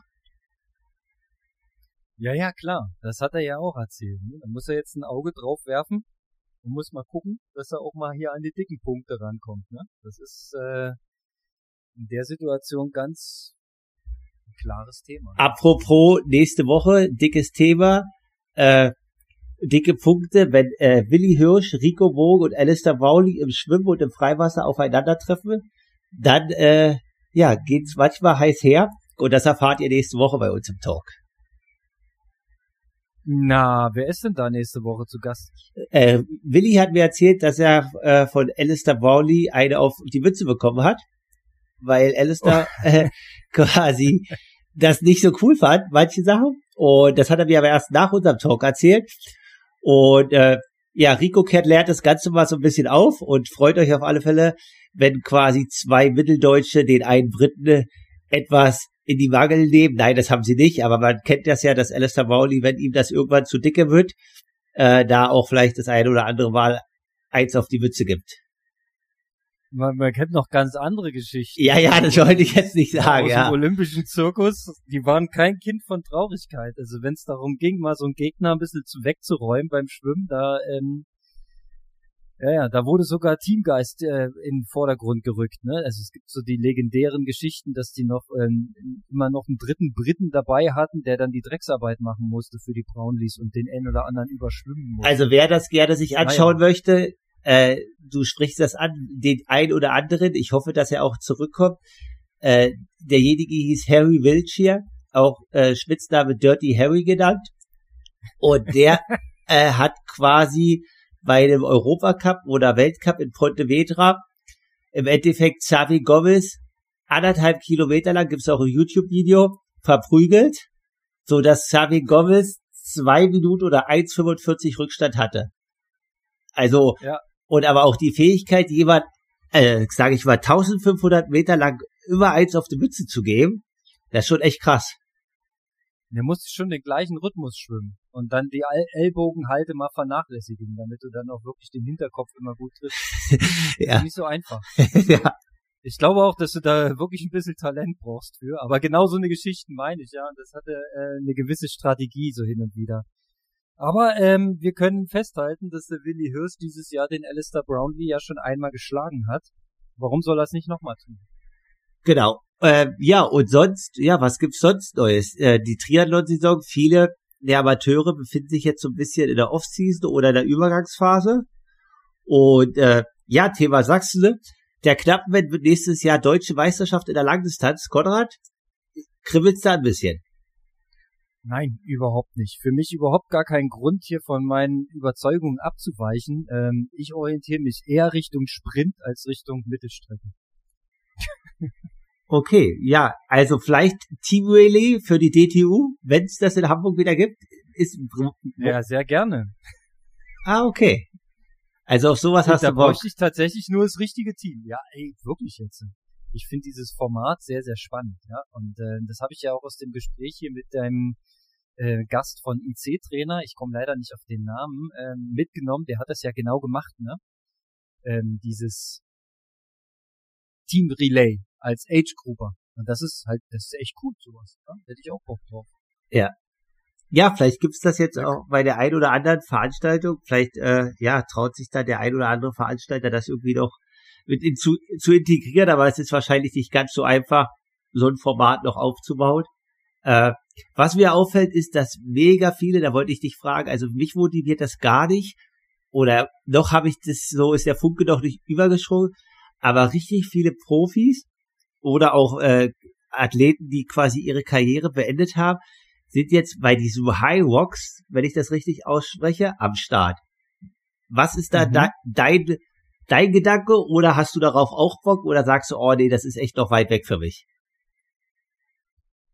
Ja, ja, klar. Das hat er ja auch erzählt. Ne? Da muss er jetzt ein Auge drauf werfen und muss mal gucken, dass er auch mal hier an die dicken Punkte rankommt. Ne? Das ist äh, in der Situation ganz ein klares Thema. Apropos nächste Woche, dickes Thema. Äh, dicke Punkte, wenn äh, Willi Hirsch, Rico Vogt und Alistair Bowley im Schwimmen und im Freiwasser aufeinandertreffen, dann äh, ja, geht's manchmal heiß her und das erfahrt ihr nächste Woche bei uns im Talk. Na, wer ist denn da nächste Woche zu Gast? Äh, Willi hat mir erzählt, dass er äh, von Alistair Bowley eine auf die Mütze bekommen hat, weil Alistair oh. äh, quasi das nicht so cool fand, manche Sachen. Und das hat er mir aber erst nach unserem Talk erzählt. Und äh, ja, Rico Cat lernt das Ganze mal so ein bisschen auf und freut euch auf alle Fälle, wenn quasi zwei Mitteldeutsche den einen Briten etwas in die Mangel nehmen. Nein, das haben sie nicht, aber man kennt das ja, dass Alistair Bowley, wenn ihm das irgendwann zu dicke wird, äh, da auch vielleicht das eine oder andere Mal eins auf die Mütze gibt. Man, man kennt noch ganz andere Geschichten. Ja, ja, das wollte ich jetzt nicht sagen. Aus ja. dem olympischen Zirkus, die waren kein Kind von Traurigkeit. Also wenn es darum ging, mal so einen Gegner ein bisschen zu wegzuräumen beim Schwimmen, da ähm, ja, ja, da wurde sogar Teamgeist äh, in den Vordergrund gerückt. Ne? Also es gibt so die legendären Geschichten, dass die noch ähm, immer noch einen dritten Briten dabei hatten, der dann die Drecksarbeit machen musste für die Brownlees und den einen oder anderen überschwimmen musste. Also wer das gerne sich anschauen naja. möchte, äh, du sprichst das an, den ein oder anderen, ich hoffe, dass er auch zurückkommt. Äh, derjenige hieß Harry Wiltshire, auch äh, Spitzname Dirty Harry genannt. Und der äh, hat quasi bei dem Europacup oder Weltcup in Pontevedra im Endeffekt Xavi Gomez anderthalb Kilometer lang, gibt's auch ein YouTube-Video, verprügelt, so dass Xavi Gomez zwei Minuten oder 1,45 Rückstand hatte. Also ja und aber auch die Fähigkeit, jemand, äh, sage ich mal, 1500 Meter lang immer eins auf die Mütze zu geben, das ist schon echt krass. Der muss schon den gleichen Rhythmus schwimmen und dann die Ellbogenhalte mal vernachlässigen, damit du dann auch wirklich den Hinterkopf immer gut triffst. ja. Ist nicht so einfach. ja. Ich glaube auch, dass du da wirklich ein bisschen Talent brauchst für, aber genau so eine Geschichte meine ich, ja, und das hatte äh, eine gewisse Strategie so hin und wieder. Aber ähm, wir können festhalten, dass der Willi Hirsch dieses Jahr den Alistair Brownlee ja schon einmal geschlagen hat. Warum soll er es nicht nochmal tun? Genau. Äh, ja, und sonst, ja, was gibt's sonst Neues? Äh, die Triathlon-Saison, viele der Amateure befinden sich jetzt so ein bisschen in der Off-Season oder in der Übergangsphase. Und äh, ja, Thema Sachsen, der Knappenwend wird nächstes Jahr deutsche Meisterschaft in der Langdistanz. Konrad, kribbelt's da ein bisschen? Nein, überhaupt nicht. Für mich überhaupt gar kein Grund, hier von meinen Überzeugungen abzuweichen. Ähm, ich orientiere mich eher Richtung Sprint als Richtung Mittelstrecke. okay, ja, also vielleicht Team Relay für die DTU, wenn es das in Hamburg wieder gibt, ist ja sehr gerne. Ah, okay. Also auf sowas Und hast da du Bock. Da bräuchte ich tatsächlich nur das richtige Team. Ja, ey, wirklich jetzt ich finde dieses Format sehr, sehr spannend, ja. Und äh, das habe ich ja auch aus dem Gespräch hier mit deinem äh, Gast von IC-Trainer, ich komme leider nicht auf den Namen, ähm, mitgenommen, der hat das ja genau gemacht, ne? Ähm, dieses Team Relay als Age Grouper. Und das ist halt, das ist echt cool, sowas. Ja? Hätte ich auch Bock drauf. Ja. Ja, vielleicht gibt's das jetzt auch bei der ein oder anderen Veranstaltung. Vielleicht, äh, ja, traut sich da der ein oder andere Veranstalter das irgendwie noch mit in, zu, zu integrieren, aber es ist wahrscheinlich nicht ganz so einfach, so ein Format noch aufzubauen. Äh, was mir auffällt, ist, dass mega viele, da wollte ich dich fragen, also mich motiviert das gar nicht, oder noch habe ich das, so ist der Funke noch nicht übergesprungen, aber richtig viele Profis oder auch äh, Athleten, die quasi ihre Karriere beendet haben, sind jetzt bei diesem High Rocks, wenn ich das richtig ausspreche, am Start. Was ist da mhm. dein, dein Gedanke oder hast du darauf auch Bock oder sagst du, oh nee, das ist echt noch weit weg für mich?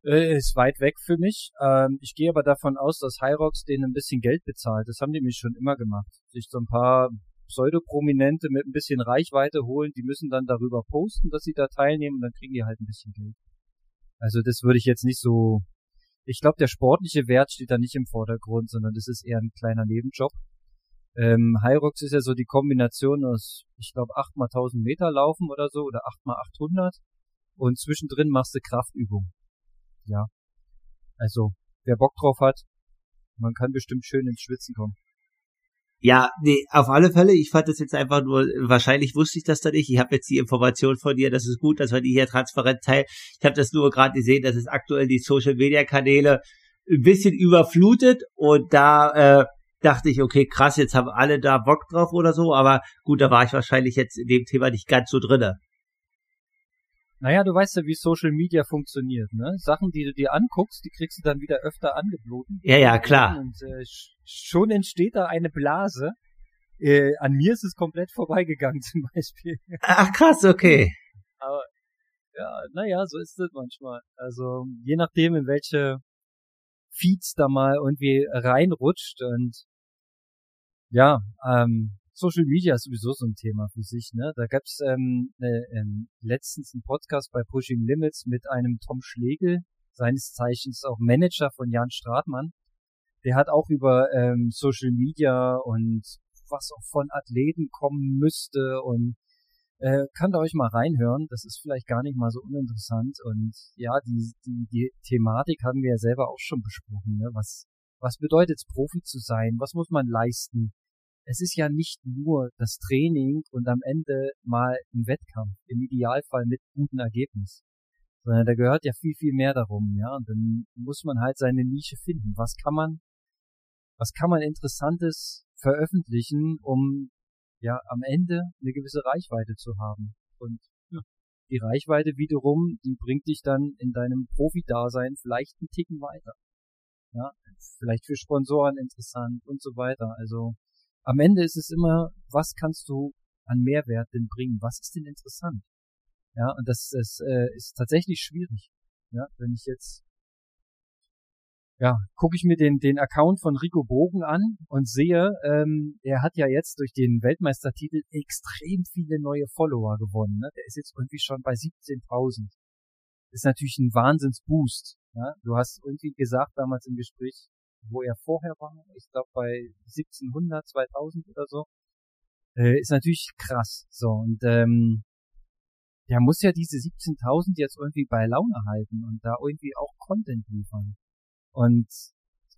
Äh, ist weit weg für mich. Ähm, ich gehe aber davon aus, dass Hyrox denen ein bisschen Geld bezahlt. Das haben die mich schon immer gemacht. Sich so ein paar Pseudoprominente mit ein bisschen Reichweite holen, die müssen dann darüber posten, dass sie da teilnehmen und dann kriegen die halt ein bisschen Geld. Also das würde ich jetzt nicht so. Ich glaube, der sportliche Wert steht da nicht im Vordergrund, sondern das ist eher ein kleiner Nebenjob. Ähm, Hyrox ist ja so die Kombination aus, ich glaube, 8 mal 1000 Meter laufen oder so oder 8 mal 800 und zwischendrin machst du Kraftübung. Ja. Also, wer Bock drauf hat, man kann bestimmt schön ins Schwitzen kommen. Ja, nee, auf alle Fälle. Ich fand das jetzt einfach nur, wahrscheinlich wusste ich das da nicht. Ich habe jetzt die Information von dir, das ist gut, dass wir die hier transparent teilen. Ich habe das nur gerade gesehen, dass es aktuell die Social-Media-Kanäle ein bisschen überflutet und da äh, dachte ich, okay, krass, jetzt haben alle da Bock drauf oder so, aber gut, da war ich wahrscheinlich jetzt in dem Thema nicht ganz so drinne. Naja, du weißt ja, wie Social Media funktioniert, ne? Sachen, die du dir anguckst, die kriegst du dann wieder öfter angeboten. Ja, ja, klar. Und äh, schon entsteht da eine Blase. Äh, an mir ist es komplett vorbeigegangen zum Beispiel. Ach krass, okay. Aber ja, naja, so ist es manchmal. Also je nachdem, in welche Feeds da mal irgendwie reinrutscht und ja, ähm, Social Media ist sowieso so ein Thema für sich. Ne? Da gab es ähm, äh, ähm, letztens einen Podcast bei Pushing Limits mit einem Tom Schlegel, seines Zeichens auch Manager von Jan Stratmann. Der hat auch über ähm, Social Media und was auch von Athleten kommen müsste und äh, könnt ihr euch mal reinhören. Das ist vielleicht gar nicht mal so uninteressant. Und ja, die, die, die Thematik haben wir ja selber auch schon besprochen. Ne? Was, was bedeutet es, Profi zu sein? Was muss man leisten? Es ist ja nicht nur das Training und am Ende mal ein Wettkampf, im Idealfall mit gutem Ergebnis. Sondern da gehört ja viel, viel mehr darum, ja. Und dann muss man halt seine Nische finden. Was kann man, was kann man Interessantes veröffentlichen, um ja am Ende eine gewisse Reichweite zu haben. Und ja, die Reichweite wiederum, die bringt dich dann in deinem Profi-Dasein vielleicht einen Ticken weiter. Ja, vielleicht für Sponsoren interessant und so weiter. Also am Ende ist es immer, was kannst du an Mehrwert denn bringen? Was ist denn interessant? Ja, und das, das äh, ist tatsächlich schwierig. Ja, wenn ich jetzt, ja, gucke ich mir den, den Account von Rico Bogen an und sehe, ähm, er hat ja jetzt durch den Weltmeistertitel extrem viele neue Follower gewonnen. Ne? Der ist jetzt irgendwie schon bei 17.000. Ist natürlich ein Wahnsinnsboost. Ja? Du hast irgendwie gesagt damals im Gespräch, wo er vorher war, ich glaube bei 1700, 2000 oder so, äh, ist natürlich krass. So und ähm, der muss ja diese 17.000 jetzt irgendwie bei Laune halten und da irgendwie auch Content liefern. Und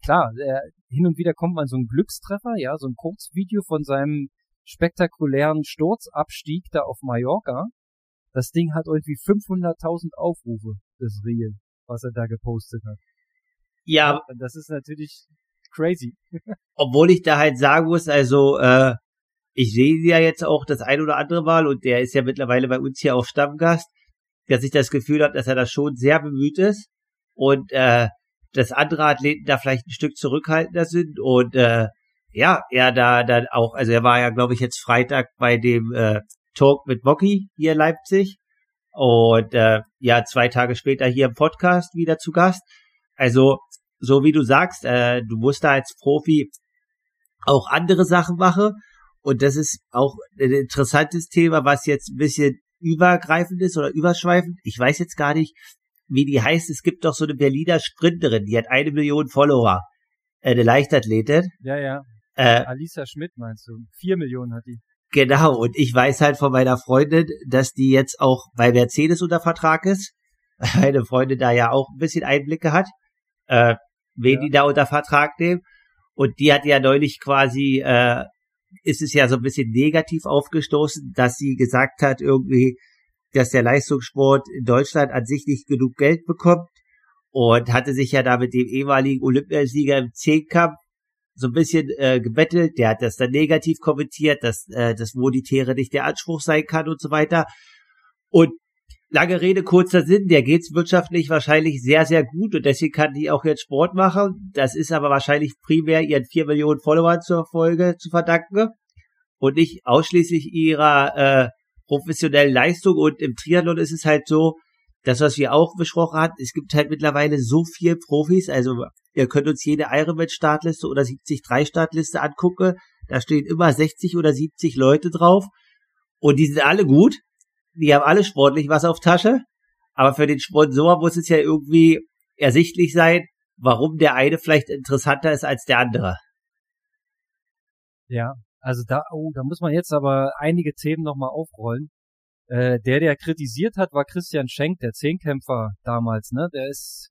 klar, äh, hin und wieder kommt man so ein Glückstreffer, ja, so ein Kurzvideo von seinem spektakulären Sturzabstieg da auf Mallorca. Das Ding hat irgendwie 500.000 Aufrufe, das Reel, was er da gepostet hat. Ja. Das ist natürlich crazy. Obwohl ich da halt sagen muss, also, äh, ich sehe ja jetzt auch das ein oder andere Mal und der ist ja mittlerweile bei uns hier auch Stammgast, dass ich das Gefühl habe, dass er da schon sehr bemüht ist und äh, dass andere Athleten da vielleicht ein Stück zurückhaltender sind und äh, ja, er da dann auch, also er war ja, glaube ich, jetzt Freitag bei dem äh, Talk mit Mocky hier in Leipzig und äh, ja, zwei Tage später hier im Podcast wieder zu Gast. Also so wie du sagst, äh, du musst da als Profi auch andere Sachen machen. Und das ist auch ein interessantes Thema, was jetzt ein bisschen übergreifend ist oder überschweifend. Ich weiß jetzt gar nicht, wie die heißt. Es gibt doch so eine Berliner Sprinterin, die hat eine Million Follower. Eine Leichtathletin. Ja, ja. Äh, Alisa Schmidt meinst du? Vier Millionen hat die. Genau, und ich weiß halt von meiner Freundin, dass die jetzt auch bei Mercedes unter Vertrag ist. Meine Freundin da ja auch ein bisschen Einblicke hat. Äh, wen ja. die da unter Vertrag nehmen. Und die hat ja neulich quasi, äh, ist es ja so ein bisschen negativ aufgestoßen, dass sie gesagt hat, irgendwie, dass der Leistungssport in Deutschland an sich nicht genug Geld bekommt und hatte sich ja da mit dem ehemaligen Olympiasieger im Zehnkampf so ein bisschen äh, gebettelt. Der hat das dann negativ kommentiert, dass äh, das Monetäre nicht der Anspruch sein kann und so weiter. Und lange Rede, kurzer Sinn, der geht's wirtschaftlich wahrscheinlich sehr, sehr gut und deswegen kann die auch jetzt Sport machen. Das ist aber wahrscheinlich primär ihren vier Millionen Followern zur Folge zu verdanken und nicht ausschließlich ihrer äh, professionellen Leistung. Und im Triathlon ist es halt so, das, was wir auch besprochen hatten, es gibt halt mittlerweile so viel Profis, also ihr könnt uns jede Ironman-Startliste oder 73-Startliste angucken, da stehen immer 60 oder 70 Leute drauf und die sind alle gut die haben alle sportlich was auf Tasche, aber für den Sponsor muss es ja irgendwie ersichtlich sein, warum der eine vielleicht interessanter ist als der andere. Ja, also da, oh, da muss man jetzt aber einige Themen nochmal aufrollen. Äh, der, der kritisiert hat, war Christian Schenk, der Zehnkämpfer damals, ne? Der ist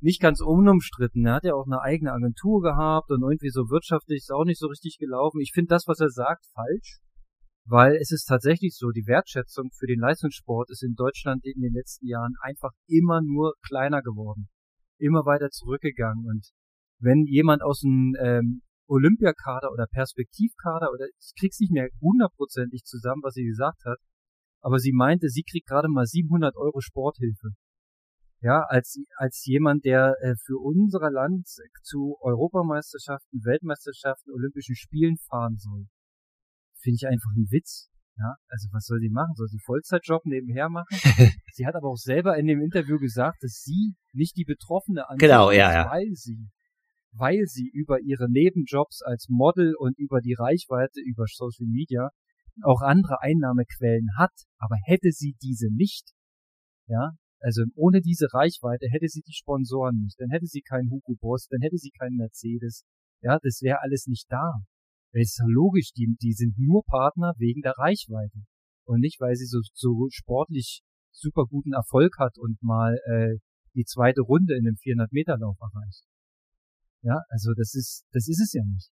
nicht ganz unumstritten. Er hat ja auch eine eigene Agentur gehabt und irgendwie so wirtschaftlich ist auch nicht so richtig gelaufen. Ich finde das, was er sagt, falsch weil es ist tatsächlich so, die Wertschätzung für den Leistungssport ist in Deutschland in den letzten Jahren einfach immer nur kleiner geworden, immer weiter zurückgegangen. Und wenn jemand aus dem ähm, Olympiakader oder Perspektivkader oder ich krieg's nicht mehr hundertprozentig zusammen, was sie gesagt hat, aber sie meinte, sie kriegt gerade mal 700 Euro Sporthilfe. Ja, als, als jemand, der äh, für unser Land zu Europameisterschaften, Weltmeisterschaften, Olympischen Spielen fahren soll finde ich einfach ein Witz. Ja, also was soll sie machen? Soll sie Vollzeitjob nebenher machen? sie hat aber auch selber in dem Interview gesagt, dass sie nicht die Betroffene an genau, ja, ja. weil sie, weil sie über ihre Nebenjobs als Model und über die Reichweite über Social Media auch andere Einnahmequellen hat, aber hätte sie diese nicht, ja, also ohne diese Reichweite hätte sie die Sponsoren nicht, dann hätte sie keinen Hugo Boss, dann hätte sie keinen Mercedes, ja, das wäre alles nicht da. Ist ja logisch, die, die sind nur Partner wegen der Reichweite. Und nicht, weil sie so, so sportlich super guten Erfolg hat und mal äh, die zweite Runde in dem 400-Meter-Lauf erreicht. Ja, also das ist, das ist es ja nicht.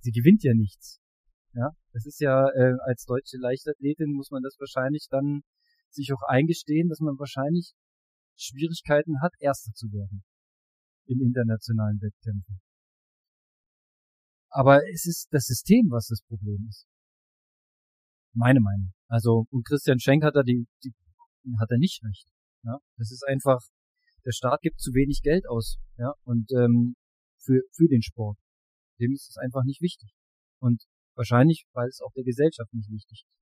Sie gewinnt ja nichts. Ja, das ist ja, äh, als deutsche Leichtathletin muss man das wahrscheinlich dann sich auch eingestehen, dass man wahrscheinlich Schwierigkeiten hat, Erster zu werden in internationalen Wettkämpfen. Aber es ist das System, was das Problem ist. Meine Meinung. Also, und Christian Schenk hat da die, die hat er nicht recht. Ja, das ist einfach, der Staat gibt zu wenig Geld aus, ja, und ähm, für für den Sport. Dem ist es einfach nicht wichtig. Und wahrscheinlich, weil es auch der Gesellschaft nicht wichtig ist.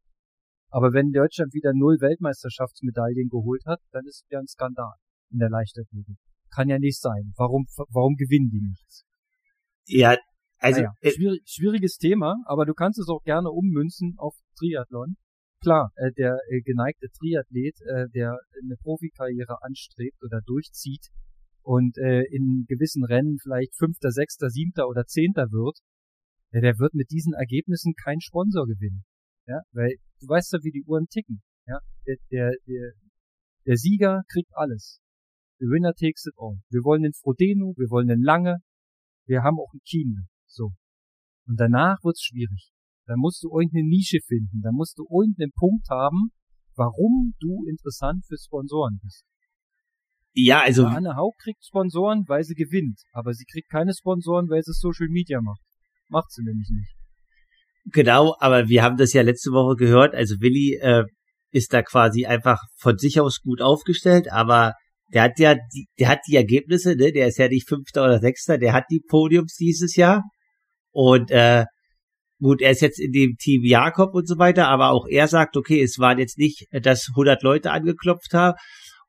Aber wenn Deutschland wieder null Weltmeisterschaftsmedaillen geholt hat, dann ist es ja ein Skandal in der Leichtathletik. Kann ja nicht sein. Warum, warum gewinnen die nichts? Ja, also naja, äh, schwierig, schwieriges Thema, aber du kannst es auch gerne ummünzen auf Triathlon. Klar, äh, der äh, geneigte Triathlet, äh, der eine Profikarriere anstrebt oder durchzieht und äh, in gewissen Rennen vielleicht Fünfter, Sechster, Siebter oder Zehnter wird, äh, der wird mit diesen Ergebnissen keinen Sponsor gewinnen. Ja, weil du weißt ja, wie die Uhren ticken. Ja, der, der, der, der Sieger kriegt alles. The winner takes it all. Wir wollen den Frodeno, wir wollen den Lange, wir haben auch einen Kienle. So. Und danach wird's schwierig. Da musst du irgendeine Nische finden. Da musst du irgendeinen Punkt haben, warum du interessant für Sponsoren bist. Ja, also. Anne Haug kriegt Sponsoren, weil sie gewinnt. Aber sie kriegt keine Sponsoren, weil sie Social Media macht. Macht sie nämlich nicht. Genau, aber wir haben das ja letzte Woche gehört. Also Willi äh, ist da quasi einfach von sich aus gut aufgestellt, aber der hat ja, die, der hat die Ergebnisse, ne? Der ist ja nicht Fünfter oder Sechster, der hat die Podiums dieses Jahr. Und äh, gut, er ist jetzt in dem Team Jakob und so weiter, aber auch er sagt, okay, es waren jetzt nicht, dass 100 Leute angeklopft haben.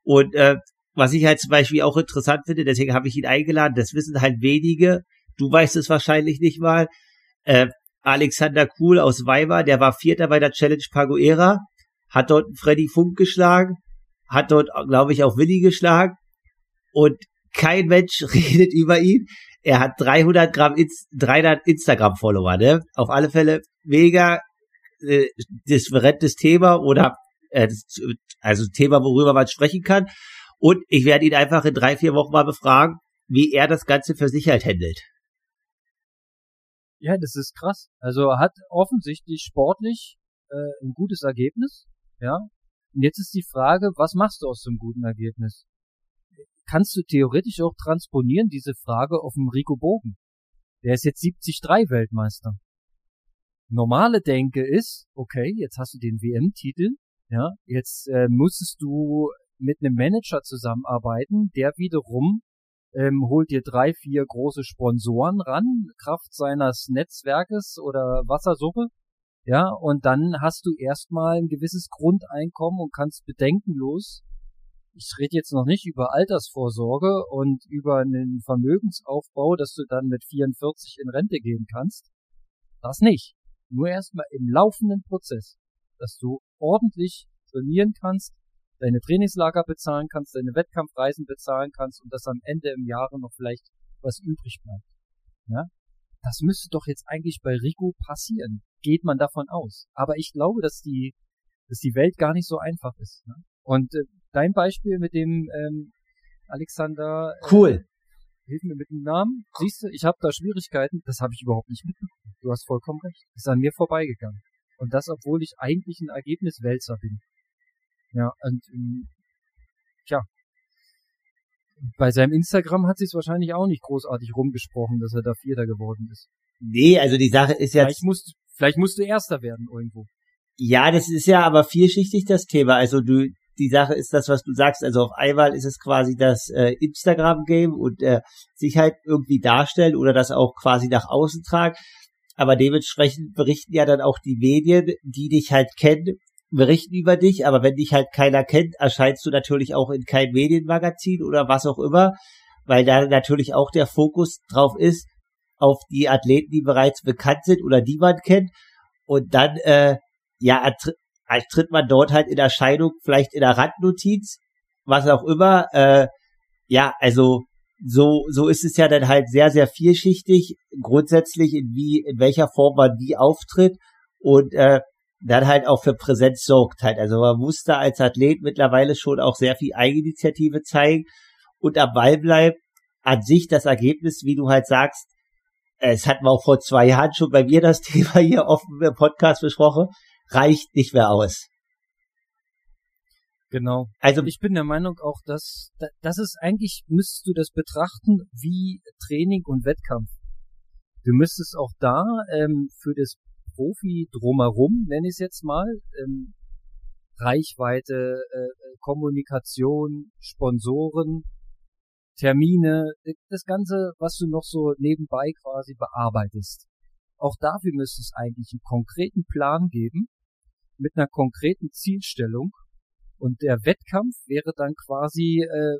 Und äh, was ich halt zum Beispiel auch interessant finde, deswegen habe ich ihn eingeladen, das wissen halt wenige, du weißt es wahrscheinlich nicht mal, äh, Alexander Kuhl aus Weimar, der war Vierter bei der Challenge Pagoera, hat dort Freddy Funk geschlagen, hat dort, glaube ich, auch Willi geschlagen und kein Mensch redet über ihn er hat 300 Gramm, 300 Instagram-Follower, ne? Auf alle Fälle mega äh, differentes Thema oder äh, also Thema, worüber man sprechen kann. Und ich werde ihn einfach in drei, vier Wochen mal befragen, wie er das Ganze für sich halt handelt. Ja, das ist krass. Also er hat offensichtlich sportlich äh, ein gutes Ergebnis, ja. Und jetzt ist die Frage, was machst du aus so einem guten Ergebnis? Kannst du theoretisch auch transponieren, diese Frage auf den Rico Bogen. Der ist jetzt 73 Weltmeister. Normale Denke ist, okay, jetzt hast du den WM-Titel, Ja, jetzt äh, musstest du mit einem Manager zusammenarbeiten, der wiederum ähm, holt dir drei, vier große Sponsoren ran, Kraft seines Netzwerkes oder Wassersuppe. Ja, und dann hast du erstmal ein gewisses Grundeinkommen und kannst bedenkenlos, ich rede jetzt noch nicht über Altersvorsorge und über einen Vermögensaufbau, dass du dann mit 44 in Rente gehen kannst. Das nicht. Nur erstmal im laufenden Prozess, dass du ordentlich trainieren kannst, deine Trainingslager bezahlen kannst, deine Wettkampfreisen bezahlen kannst und dass am Ende im Jahre noch vielleicht was übrig bleibt. Ja? Das müsste doch jetzt eigentlich bei Rico passieren. Geht man davon aus. Aber ich glaube, dass die, dass die Welt gar nicht so einfach ist. Ne? Und äh, dein Beispiel mit dem ähm, Alexander. Äh, cool. Hilf mir mit dem Namen. Siehst du, ich habe da Schwierigkeiten. Das habe ich überhaupt nicht mitbekommen. Du hast vollkommen recht. Ist an mir vorbeigegangen. Und das, obwohl ich eigentlich ein Ergebniswälzer bin. Ja, und ähm, tja. Bei seinem Instagram hat sich wahrscheinlich auch nicht großartig rumgesprochen, dass er da Vierter geworden ist. Nee, also die Sache ist ja. Vielleicht musst, vielleicht musst du Erster werden irgendwo. Ja, das ist ja aber vielschichtig das Thema. Also du, die Sache ist das, was du sagst. Also auf einmal ist es quasi das äh, Instagram-Game und äh, sich halt irgendwie darstellen oder das auch quasi nach außen tragen. Aber dementsprechend berichten ja dann auch die Medien, die dich halt kennen berichten über dich, aber wenn dich halt keiner kennt, erscheinst du natürlich auch in kein Medienmagazin oder was auch immer, weil da natürlich auch der Fokus drauf ist, auf die Athleten, die bereits bekannt sind oder die man kennt. Und dann, äh, ja, tritt man dort halt in Erscheinung, vielleicht in der Randnotiz, was auch immer. Äh, ja, also so, so ist es ja dann halt sehr, sehr vielschichtig, grundsätzlich in wie, in welcher Form man wie auftritt. Und äh, dann halt auch für Präsenz sorgt halt. Also man muss da als Athlet mittlerweile schon auch sehr viel Eigeninitiative zeigen und am Ball bleiben. An sich das Ergebnis, wie du halt sagst, es hatten wir auch vor zwei Jahren schon bei mir das Thema hier offen im Podcast besprochen, reicht nicht mehr aus. Genau. Also ich bin der Meinung auch, dass das ist eigentlich müsstest du das betrachten wie Training und Wettkampf. Du müsstest auch da ähm, für das Profi drumherum, nenne ich es jetzt mal. Ähm, Reichweite, äh, Kommunikation, Sponsoren, Termine, das Ganze, was du noch so nebenbei quasi bearbeitest. Auch dafür müsste es eigentlich einen konkreten Plan geben, mit einer konkreten Zielstellung. Und der Wettkampf wäre dann quasi, äh,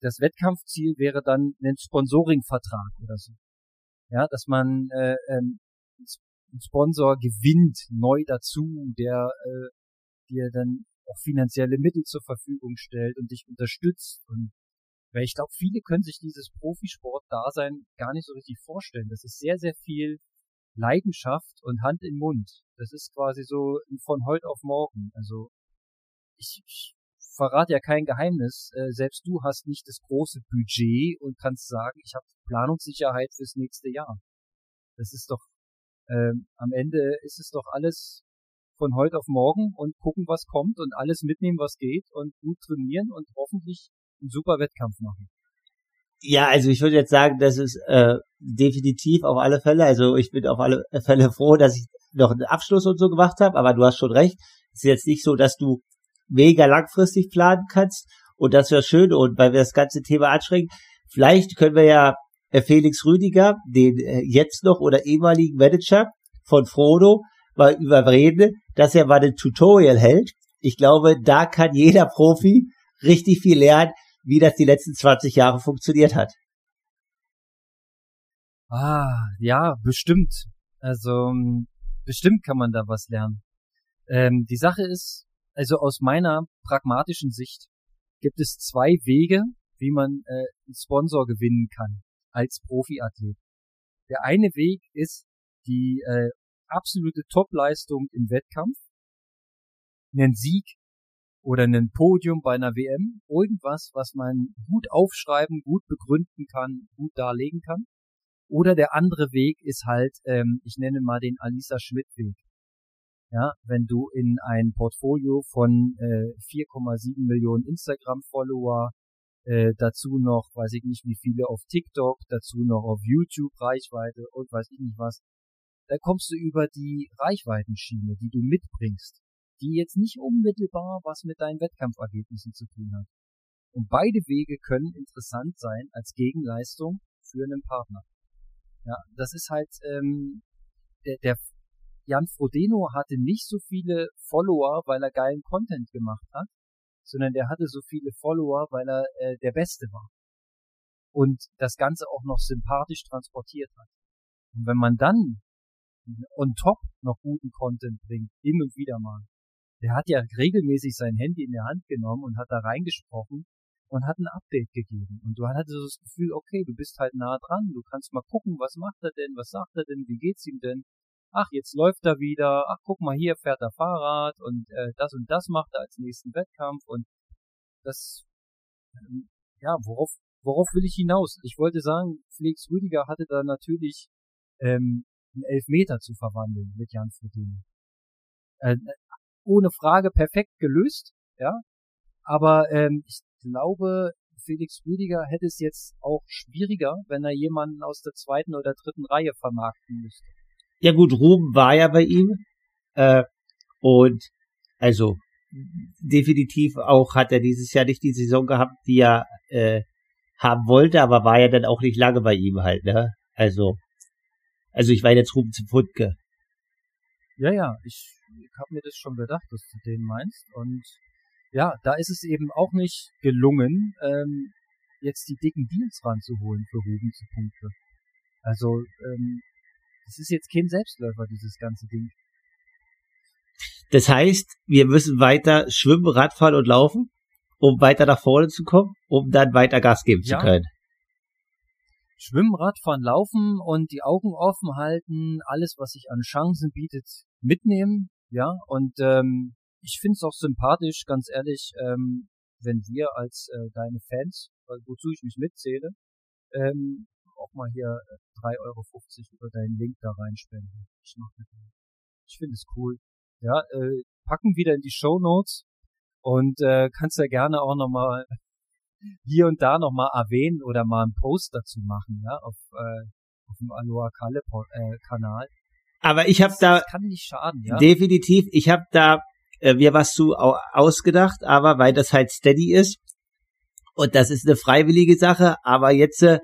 das Wettkampfziel wäre dann ein Sponsoringvertrag oder so. Ja, dass man äh, ähm, ein Sponsor gewinnt neu dazu, der äh, dir dann auch finanzielle Mittel zur Verfügung stellt und dich unterstützt. Und weil ich glaube, viele können sich dieses Profisport-Dasein gar nicht so richtig vorstellen. Das ist sehr, sehr viel Leidenschaft und Hand in Mund. Das ist quasi so von heute auf morgen. Also ich, ich verrate ja kein Geheimnis. Äh, selbst du hast nicht das große Budget und kannst sagen, ich habe Planungssicherheit fürs nächste Jahr. Das ist doch ähm, am Ende ist es doch alles von heute auf morgen und gucken, was kommt und alles mitnehmen, was geht und gut trainieren und hoffentlich einen super Wettkampf machen. Ja, also ich würde jetzt sagen, das ist äh, definitiv auf alle Fälle. Also ich bin auf alle Fälle froh, dass ich noch einen Abschluss und so gemacht habe, aber du hast schon recht. Es ist jetzt nicht so, dass du mega langfristig planen kannst und das wäre schön und weil wir das ganze Thema anschränken, vielleicht können wir ja äh, Felix Rüdiger, den äh, jetzt noch oder ehemaligen Manager von Frodo, mal überreden, dass er mal ein Tutorial hält. Ich glaube, da kann jeder Profi richtig viel lernen, wie das die letzten 20 Jahre funktioniert hat. Ah, ja, bestimmt. Also, ähm, bestimmt kann man da was lernen. Ähm, die Sache ist, also aus meiner pragmatischen Sicht gibt es zwei Wege, wie man äh, einen Sponsor gewinnen kann als Profiathlet. Der eine Weg ist die äh, absolute Topleistung im Wettkampf, einen Sieg oder einen Podium bei einer WM, irgendwas, was man gut aufschreiben, gut begründen kann, gut darlegen kann. Oder der andere Weg ist halt, ähm, ich nenne mal den Alisa Schmidt Weg. Ja, wenn du in ein Portfolio von äh, 4,7 Millionen Instagram-Follower, äh, dazu noch, weiß ich nicht wie viele auf TikTok, dazu noch auf YouTube Reichweite und weiß ich nicht was. Da kommst du über die Reichweitenschiene, die du mitbringst, die jetzt nicht unmittelbar was mit deinen Wettkampfergebnissen zu tun hat. Und beide Wege können interessant sein als Gegenleistung für einen Partner. Ja, das ist halt ähm, der, der Jan Frodeno hatte nicht so viele Follower, weil er geilen Content gemacht hat, sondern der hatte so viele Follower, weil er äh, der Beste war. Und das Ganze auch noch sympathisch transportiert hat. Und wenn man dann on top noch guten Content bringt, hin und wieder mal, der hat ja regelmäßig sein Handy in der Hand genommen und hat da reingesprochen und hat ein Update gegeben. Und du hattest das Gefühl, okay, du bist halt nah dran, du kannst mal gucken, was macht er denn, was sagt er denn, wie geht's ihm denn? Ach, jetzt läuft er wieder, ach, guck mal, hier fährt er Fahrrad und äh, das und das macht er als nächsten Wettkampf und das, ähm, ja, worauf, worauf will ich hinaus? Ich wollte sagen, Felix Rüdiger hatte da natürlich ähm, einen Elfmeter zu verwandeln mit Jan Frodeno. Äh, ohne Frage perfekt gelöst, ja. Aber ähm, ich glaube, Felix Rüdiger hätte es jetzt auch schwieriger, wenn er jemanden aus der zweiten oder dritten Reihe vermarkten müsste. Ja gut, Ruben war ja bei ihm. Äh, und also definitiv auch hat er dieses Jahr nicht die Saison gehabt, die er äh, haben wollte, aber war ja dann auch nicht lange bei ihm halt, ne? Also, also ich war jetzt Ruben zum Pfundke. Ja, ja, ich habe mir das schon gedacht, dass du den meinst. Und ja, da ist es eben auch nicht gelungen, ähm, jetzt die dicken Deals ranzuholen für Ruben zu Punkte. Also, ähm, das ist jetzt kein Selbstläufer, dieses ganze Ding. Das heißt, wir müssen weiter schwimmen, Radfahren und laufen, um weiter nach vorne zu kommen, um dann weiter Gas geben ja. zu können. Schwimmen, Radfahren, Laufen und die Augen offen halten, alles, was sich an Chancen bietet, mitnehmen, ja, und ähm, ich finde es auch sympathisch, ganz ehrlich, ähm, wenn wir als äh, deine Fans, wozu ich mich mitzähle, ähm, auch mal hier 3,50 äh, Euro über deinen Link da reinspenden. Ich mach mit. Ich finde es cool. Ja, äh, packen wieder in die Show Notes und äh, kannst ja gerne auch nochmal hier und da nochmal erwähnen oder mal einen Post dazu machen, ja, auf, äh, auf dem Aloha Kalle äh, Kanal. Aber ich habe da kann nicht schaden, ja. Definitiv, ich habe da äh, mir was zu ausgedacht, aber weil das halt steady ist und das ist eine freiwillige Sache, aber jetzt äh,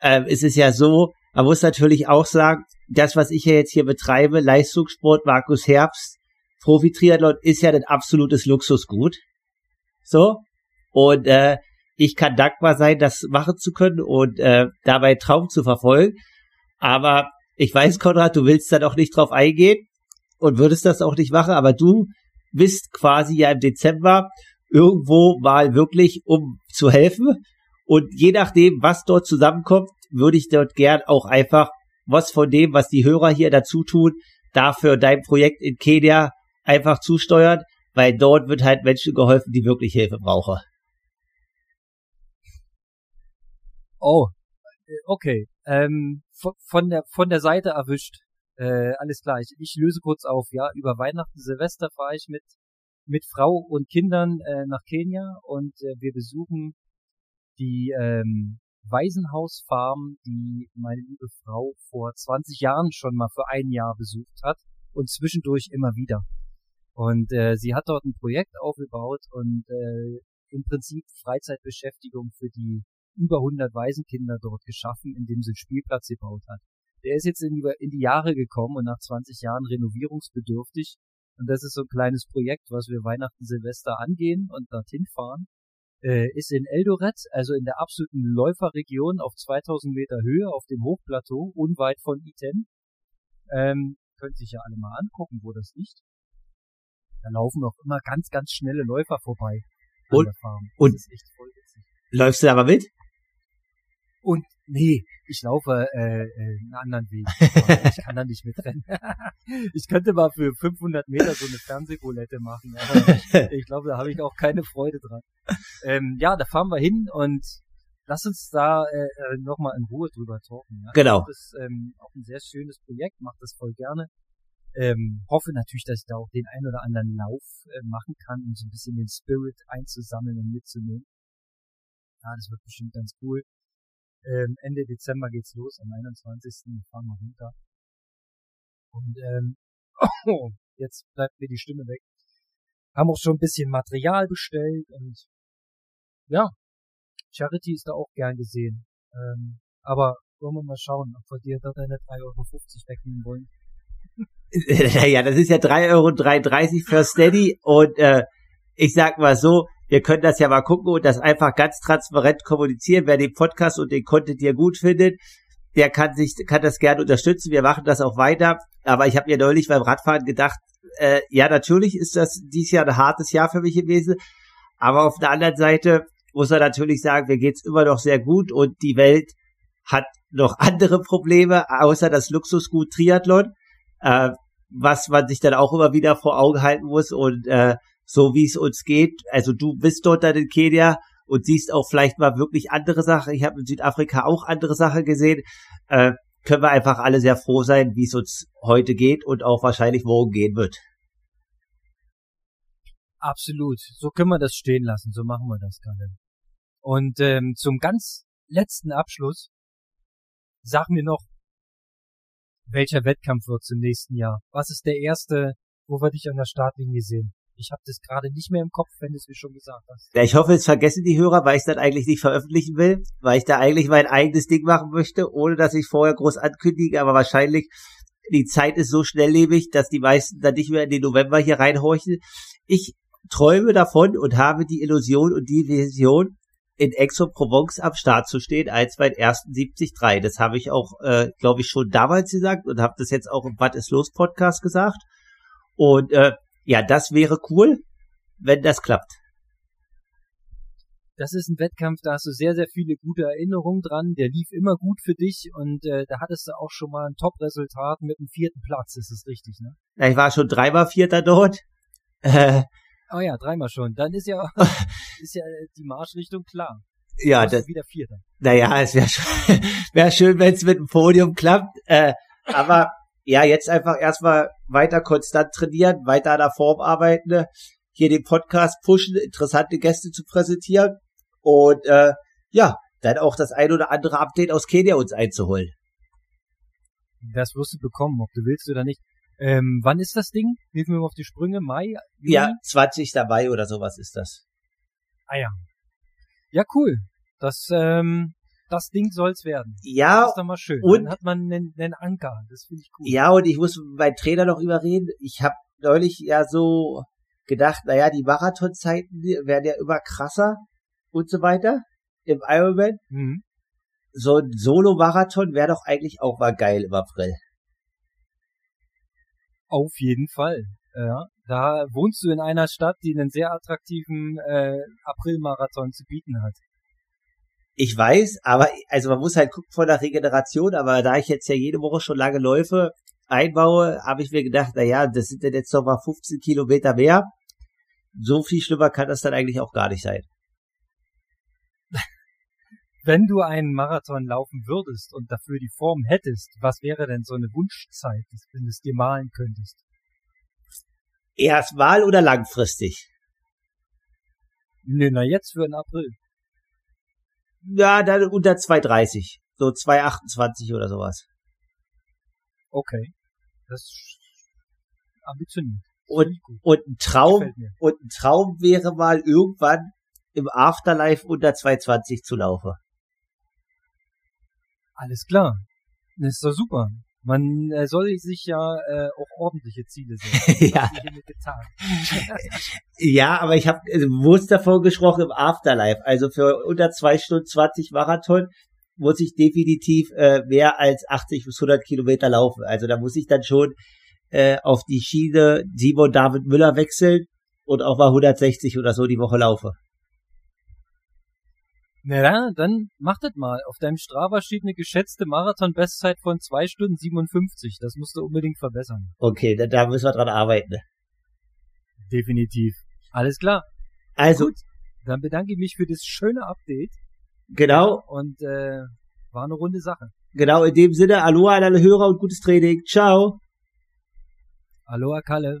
äh, ist es ja so, man muss natürlich auch sagen, das, was ich ja jetzt hier betreibe, Leistungssport, Markus Herbst, Profi-Triathlon, ist ja ein absolutes Luxusgut. So. Und äh, ich kann dankbar sein, das machen zu können und äh, dabei Traum zu verfolgen. Aber ich weiß, Konrad, du willst da doch nicht drauf eingehen und würdest das auch nicht machen, aber du bist quasi ja im Dezember irgendwo mal wirklich, um zu helfen. Und je nachdem, was dort zusammenkommt, würde ich dort gern auch einfach was von dem, was die Hörer hier dazu tun, dafür dein Projekt in Kenia einfach zusteuern, weil dort wird halt Menschen geholfen, die wirklich Hilfe brauchen. Oh, okay. Ähm, von der von der Seite erwischt. Äh, alles klar. Ich, ich löse kurz auf. Ja, über Weihnachten, Silvester fahre ich mit mit Frau und Kindern äh, nach Kenia und äh, wir besuchen die ähm, Waisenhausfarm, die meine liebe Frau vor 20 Jahren schon mal für ein Jahr besucht hat und zwischendurch immer wieder. Und äh, sie hat dort ein Projekt aufgebaut und äh, im Prinzip Freizeitbeschäftigung für die über 100 Waisenkinder dort geschaffen, indem sie einen Spielplatz gebaut hat. Der ist jetzt in die, in die Jahre gekommen und nach 20 Jahren renovierungsbedürftig. Und das ist so ein kleines Projekt, was wir Weihnachten, Silvester angehen und dorthin fahren äh, ist in Eldoret, also in der absoluten Läuferregion auf 2000 Meter Höhe auf dem Hochplateau, unweit von Iten. Ähm, könnt sich ja alle mal angucken, wo das liegt. Da laufen auch immer ganz, ganz schnelle Läufer vorbei und, und läufst du aber mit? Und nee, ich laufe äh, äh, einen anderen Weg. ich kann da nicht mitrennen. ich könnte mal für 500 Meter so eine Fernsehroulette machen, aber ich glaube, da habe ich auch keine Freude dran. Ähm, ja, da fahren wir hin und lass uns da äh, äh nochmal in Ruhe drüber talken. Ja? Genau. Das ist ähm, auch ein sehr schönes Projekt, mache das voll gerne. Ähm, hoffe natürlich, dass ich da auch den ein oder anderen Lauf äh, machen kann, um so ein bisschen den Spirit einzusammeln und mitzunehmen. Ja, das wird bestimmt ganz cool. Ähm, Ende Dezember geht's los, am 21. fahren wir runter. Und ähm, oh, jetzt bleibt mir die Stimme weg. haben auch schon ein bisschen Material bestellt und ja, Charity ist da auch gern gesehen. Ähm, aber wollen wir mal schauen, ob wir dir da deine 3,50 Euro wegnehmen wollen. ja, das ist ja 3,33 Euro für Steady und äh, ich sag mal so, wir können das ja mal gucken und das einfach ganz transparent kommunizieren. Wer den Podcast und den Content hier gut findet, der kann sich, kann das gerne unterstützen. Wir machen das auch weiter. Aber ich habe mir neulich beim Radfahren gedacht, äh, ja, natürlich ist das dieses Jahr ein hartes Jahr für mich gewesen. Aber auf der anderen Seite muss er natürlich sagen, mir geht's immer noch sehr gut und die Welt hat noch andere Probleme, außer das Luxusgut Triathlon, äh, was man sich dann auch immer wieder vor Augen halten muss. Und äh, so wie es uns geht. Also du bist dort dann in Kenia und siehst auch vielleicht mal wirklich andere Sachen. Ich habe in Südafrika auch andere Sachen gesehen. Äh, können wir einfach alle sehr froh sein, wie es uns heute geht und auch wahrscheinlich morgen gehen wird. Absolut. So können wir das stehen lassen. So machen wir das gerade. Und ähm, zum ganz letzten Abschluss, sag mir noch, welcher Wettkampf wird's im nächsten Jahr? Was ist der erste, wo wir dich an der Startlinie sehen? Ich habe das gerade nicht mehr im Kopf, wenn du es mir schon gesagt hast. Ja, ich hoffe, es vergessen die Hörer, weil ich dann eigentlich nicht veröffentlichen will, weil ich da eigentlich mein eigenes Ding machen möchte, ohne dass ich vorher groß ankündige, aber wahrscheinlich die Zeit ist so schnelllebig, dass die meisten dann nicht mehr in den November hier reinhorchen. Ich träume davon und habe die Illusion und die Vision, in Aix-en-Provence am Start zu stehen, als beim ersten 73. Das habe ich auch, äh, glaube ich, schon damals gesagt und habe das jetzt auch im Was ist los Podcast gesagt. Und äh, ja, das wäre cool, wenn das klappt. Das ist ein Wettkampf, da hast du sehr, sehr viele gute Erinnerungen dran. Der lief immer gut für dich und äh, da hattest du auch schon mal ein Top-Resultat mit dem vierten Platz, ist es richtig, ne? Ja, ich war schon dreimal Vierter dort. Äh, oh ja, dreimal schon. Dann ist ja, ist ja die Marschrichtung klar. Ja, das, wieder Vierter. Naja, es wäre schon, wär schön, wenn es mit dem Podium klappt. Äh, aber ja, jetzt einfach erstmal weiter konstant trainieren, weiter an der Form arbeiten, ne? hier den Podcast pushen, interessante Gäste zu präsentieren und äh, ja, dann auch das ein oder andere Update aus Kenia uns einzuholen. Das wirst du bekommen, ob du willst oder nicht. Ähm, wann ist das Ding? Hilf mir mal auf die Sprünge. Mai? Juni? Ja, 20. Mai oder sowas ist das. Ah ja. Ja, cool. Das ähm, das Ding soll's werden. Ja. Das ist doch mal schön. Und Dann hat man einen, einen Anker. Das finde ich cool. Ja, und ich muss meinen Trainer noch überreden. Ich habe neulich ja so gedacht, naja, die Marathonzeiten werden ja immer krasser und so weiter im Ironman. Mhm. So ein Solo-Marathon wäre doch eigentlich auch mal geil im April. Auf jeden Fall. Ja, da wohnst du in einer Stadt, die einen sehr attraktiven äh, April-Marathon zu bieten hat. Ich weiß, aber also man muss halt gucken von der Regeneration, aber da ich jetzt ja jede Woche schon lange Läufe einbaue, habe ich mir gedacht, na ja, das sind dann jetzt noch mal 15 Kilometer mehr. So viel schlimmer kann das dann eigentlich auch gar nicht sein. Wenn du einen Marathon laufen würdest und dafür die Form hättest, was wäre denn so eine Wunschzeit, wenn du es dir malen könntest? Erst mal oder langfristig? Nö, na jetzt für den April. Ja, dann unter 2,30. So 2,28 oder sowas. Okay. Das ist ambitioniert. Und, und ein Traum, und ein Traum wäre mal irgendwann im Afterlife unter 2,20 zu laufen. Alles klar. Das ist doch super. Man äh, soll sich ja äh, auch ordentliche Ziele setzen. ja. ja, aber ich habe also, bewusst davon gesprochen im Afterlife. Also für unter zwei Stunden 20 Marathon muss ich definitiv äh, mehr als 80 bis 100 Kilometer laufen. Also da muss ich dann schon äh, auf die Schiene Simon David Müller wechseln und auch mal 160 oder so die Woche laufen. Na, dann mach das mal. Auf deinem Strava steht eine geschätzte Marathon-Bestzeit von 2 Stunden 57. Das musst du unbedingt verbessern. Okay, da, da müssen wir dran arbeiten. Definitiv. Alles klar. Also. Gut, dann bedanke ich mich für das schöne Update. Genau. Und äh, war eine runde Sache. Genau, in dem Sinne, Aloha an alle Hörer und gutes Training. Ciao. Aloha Kalle.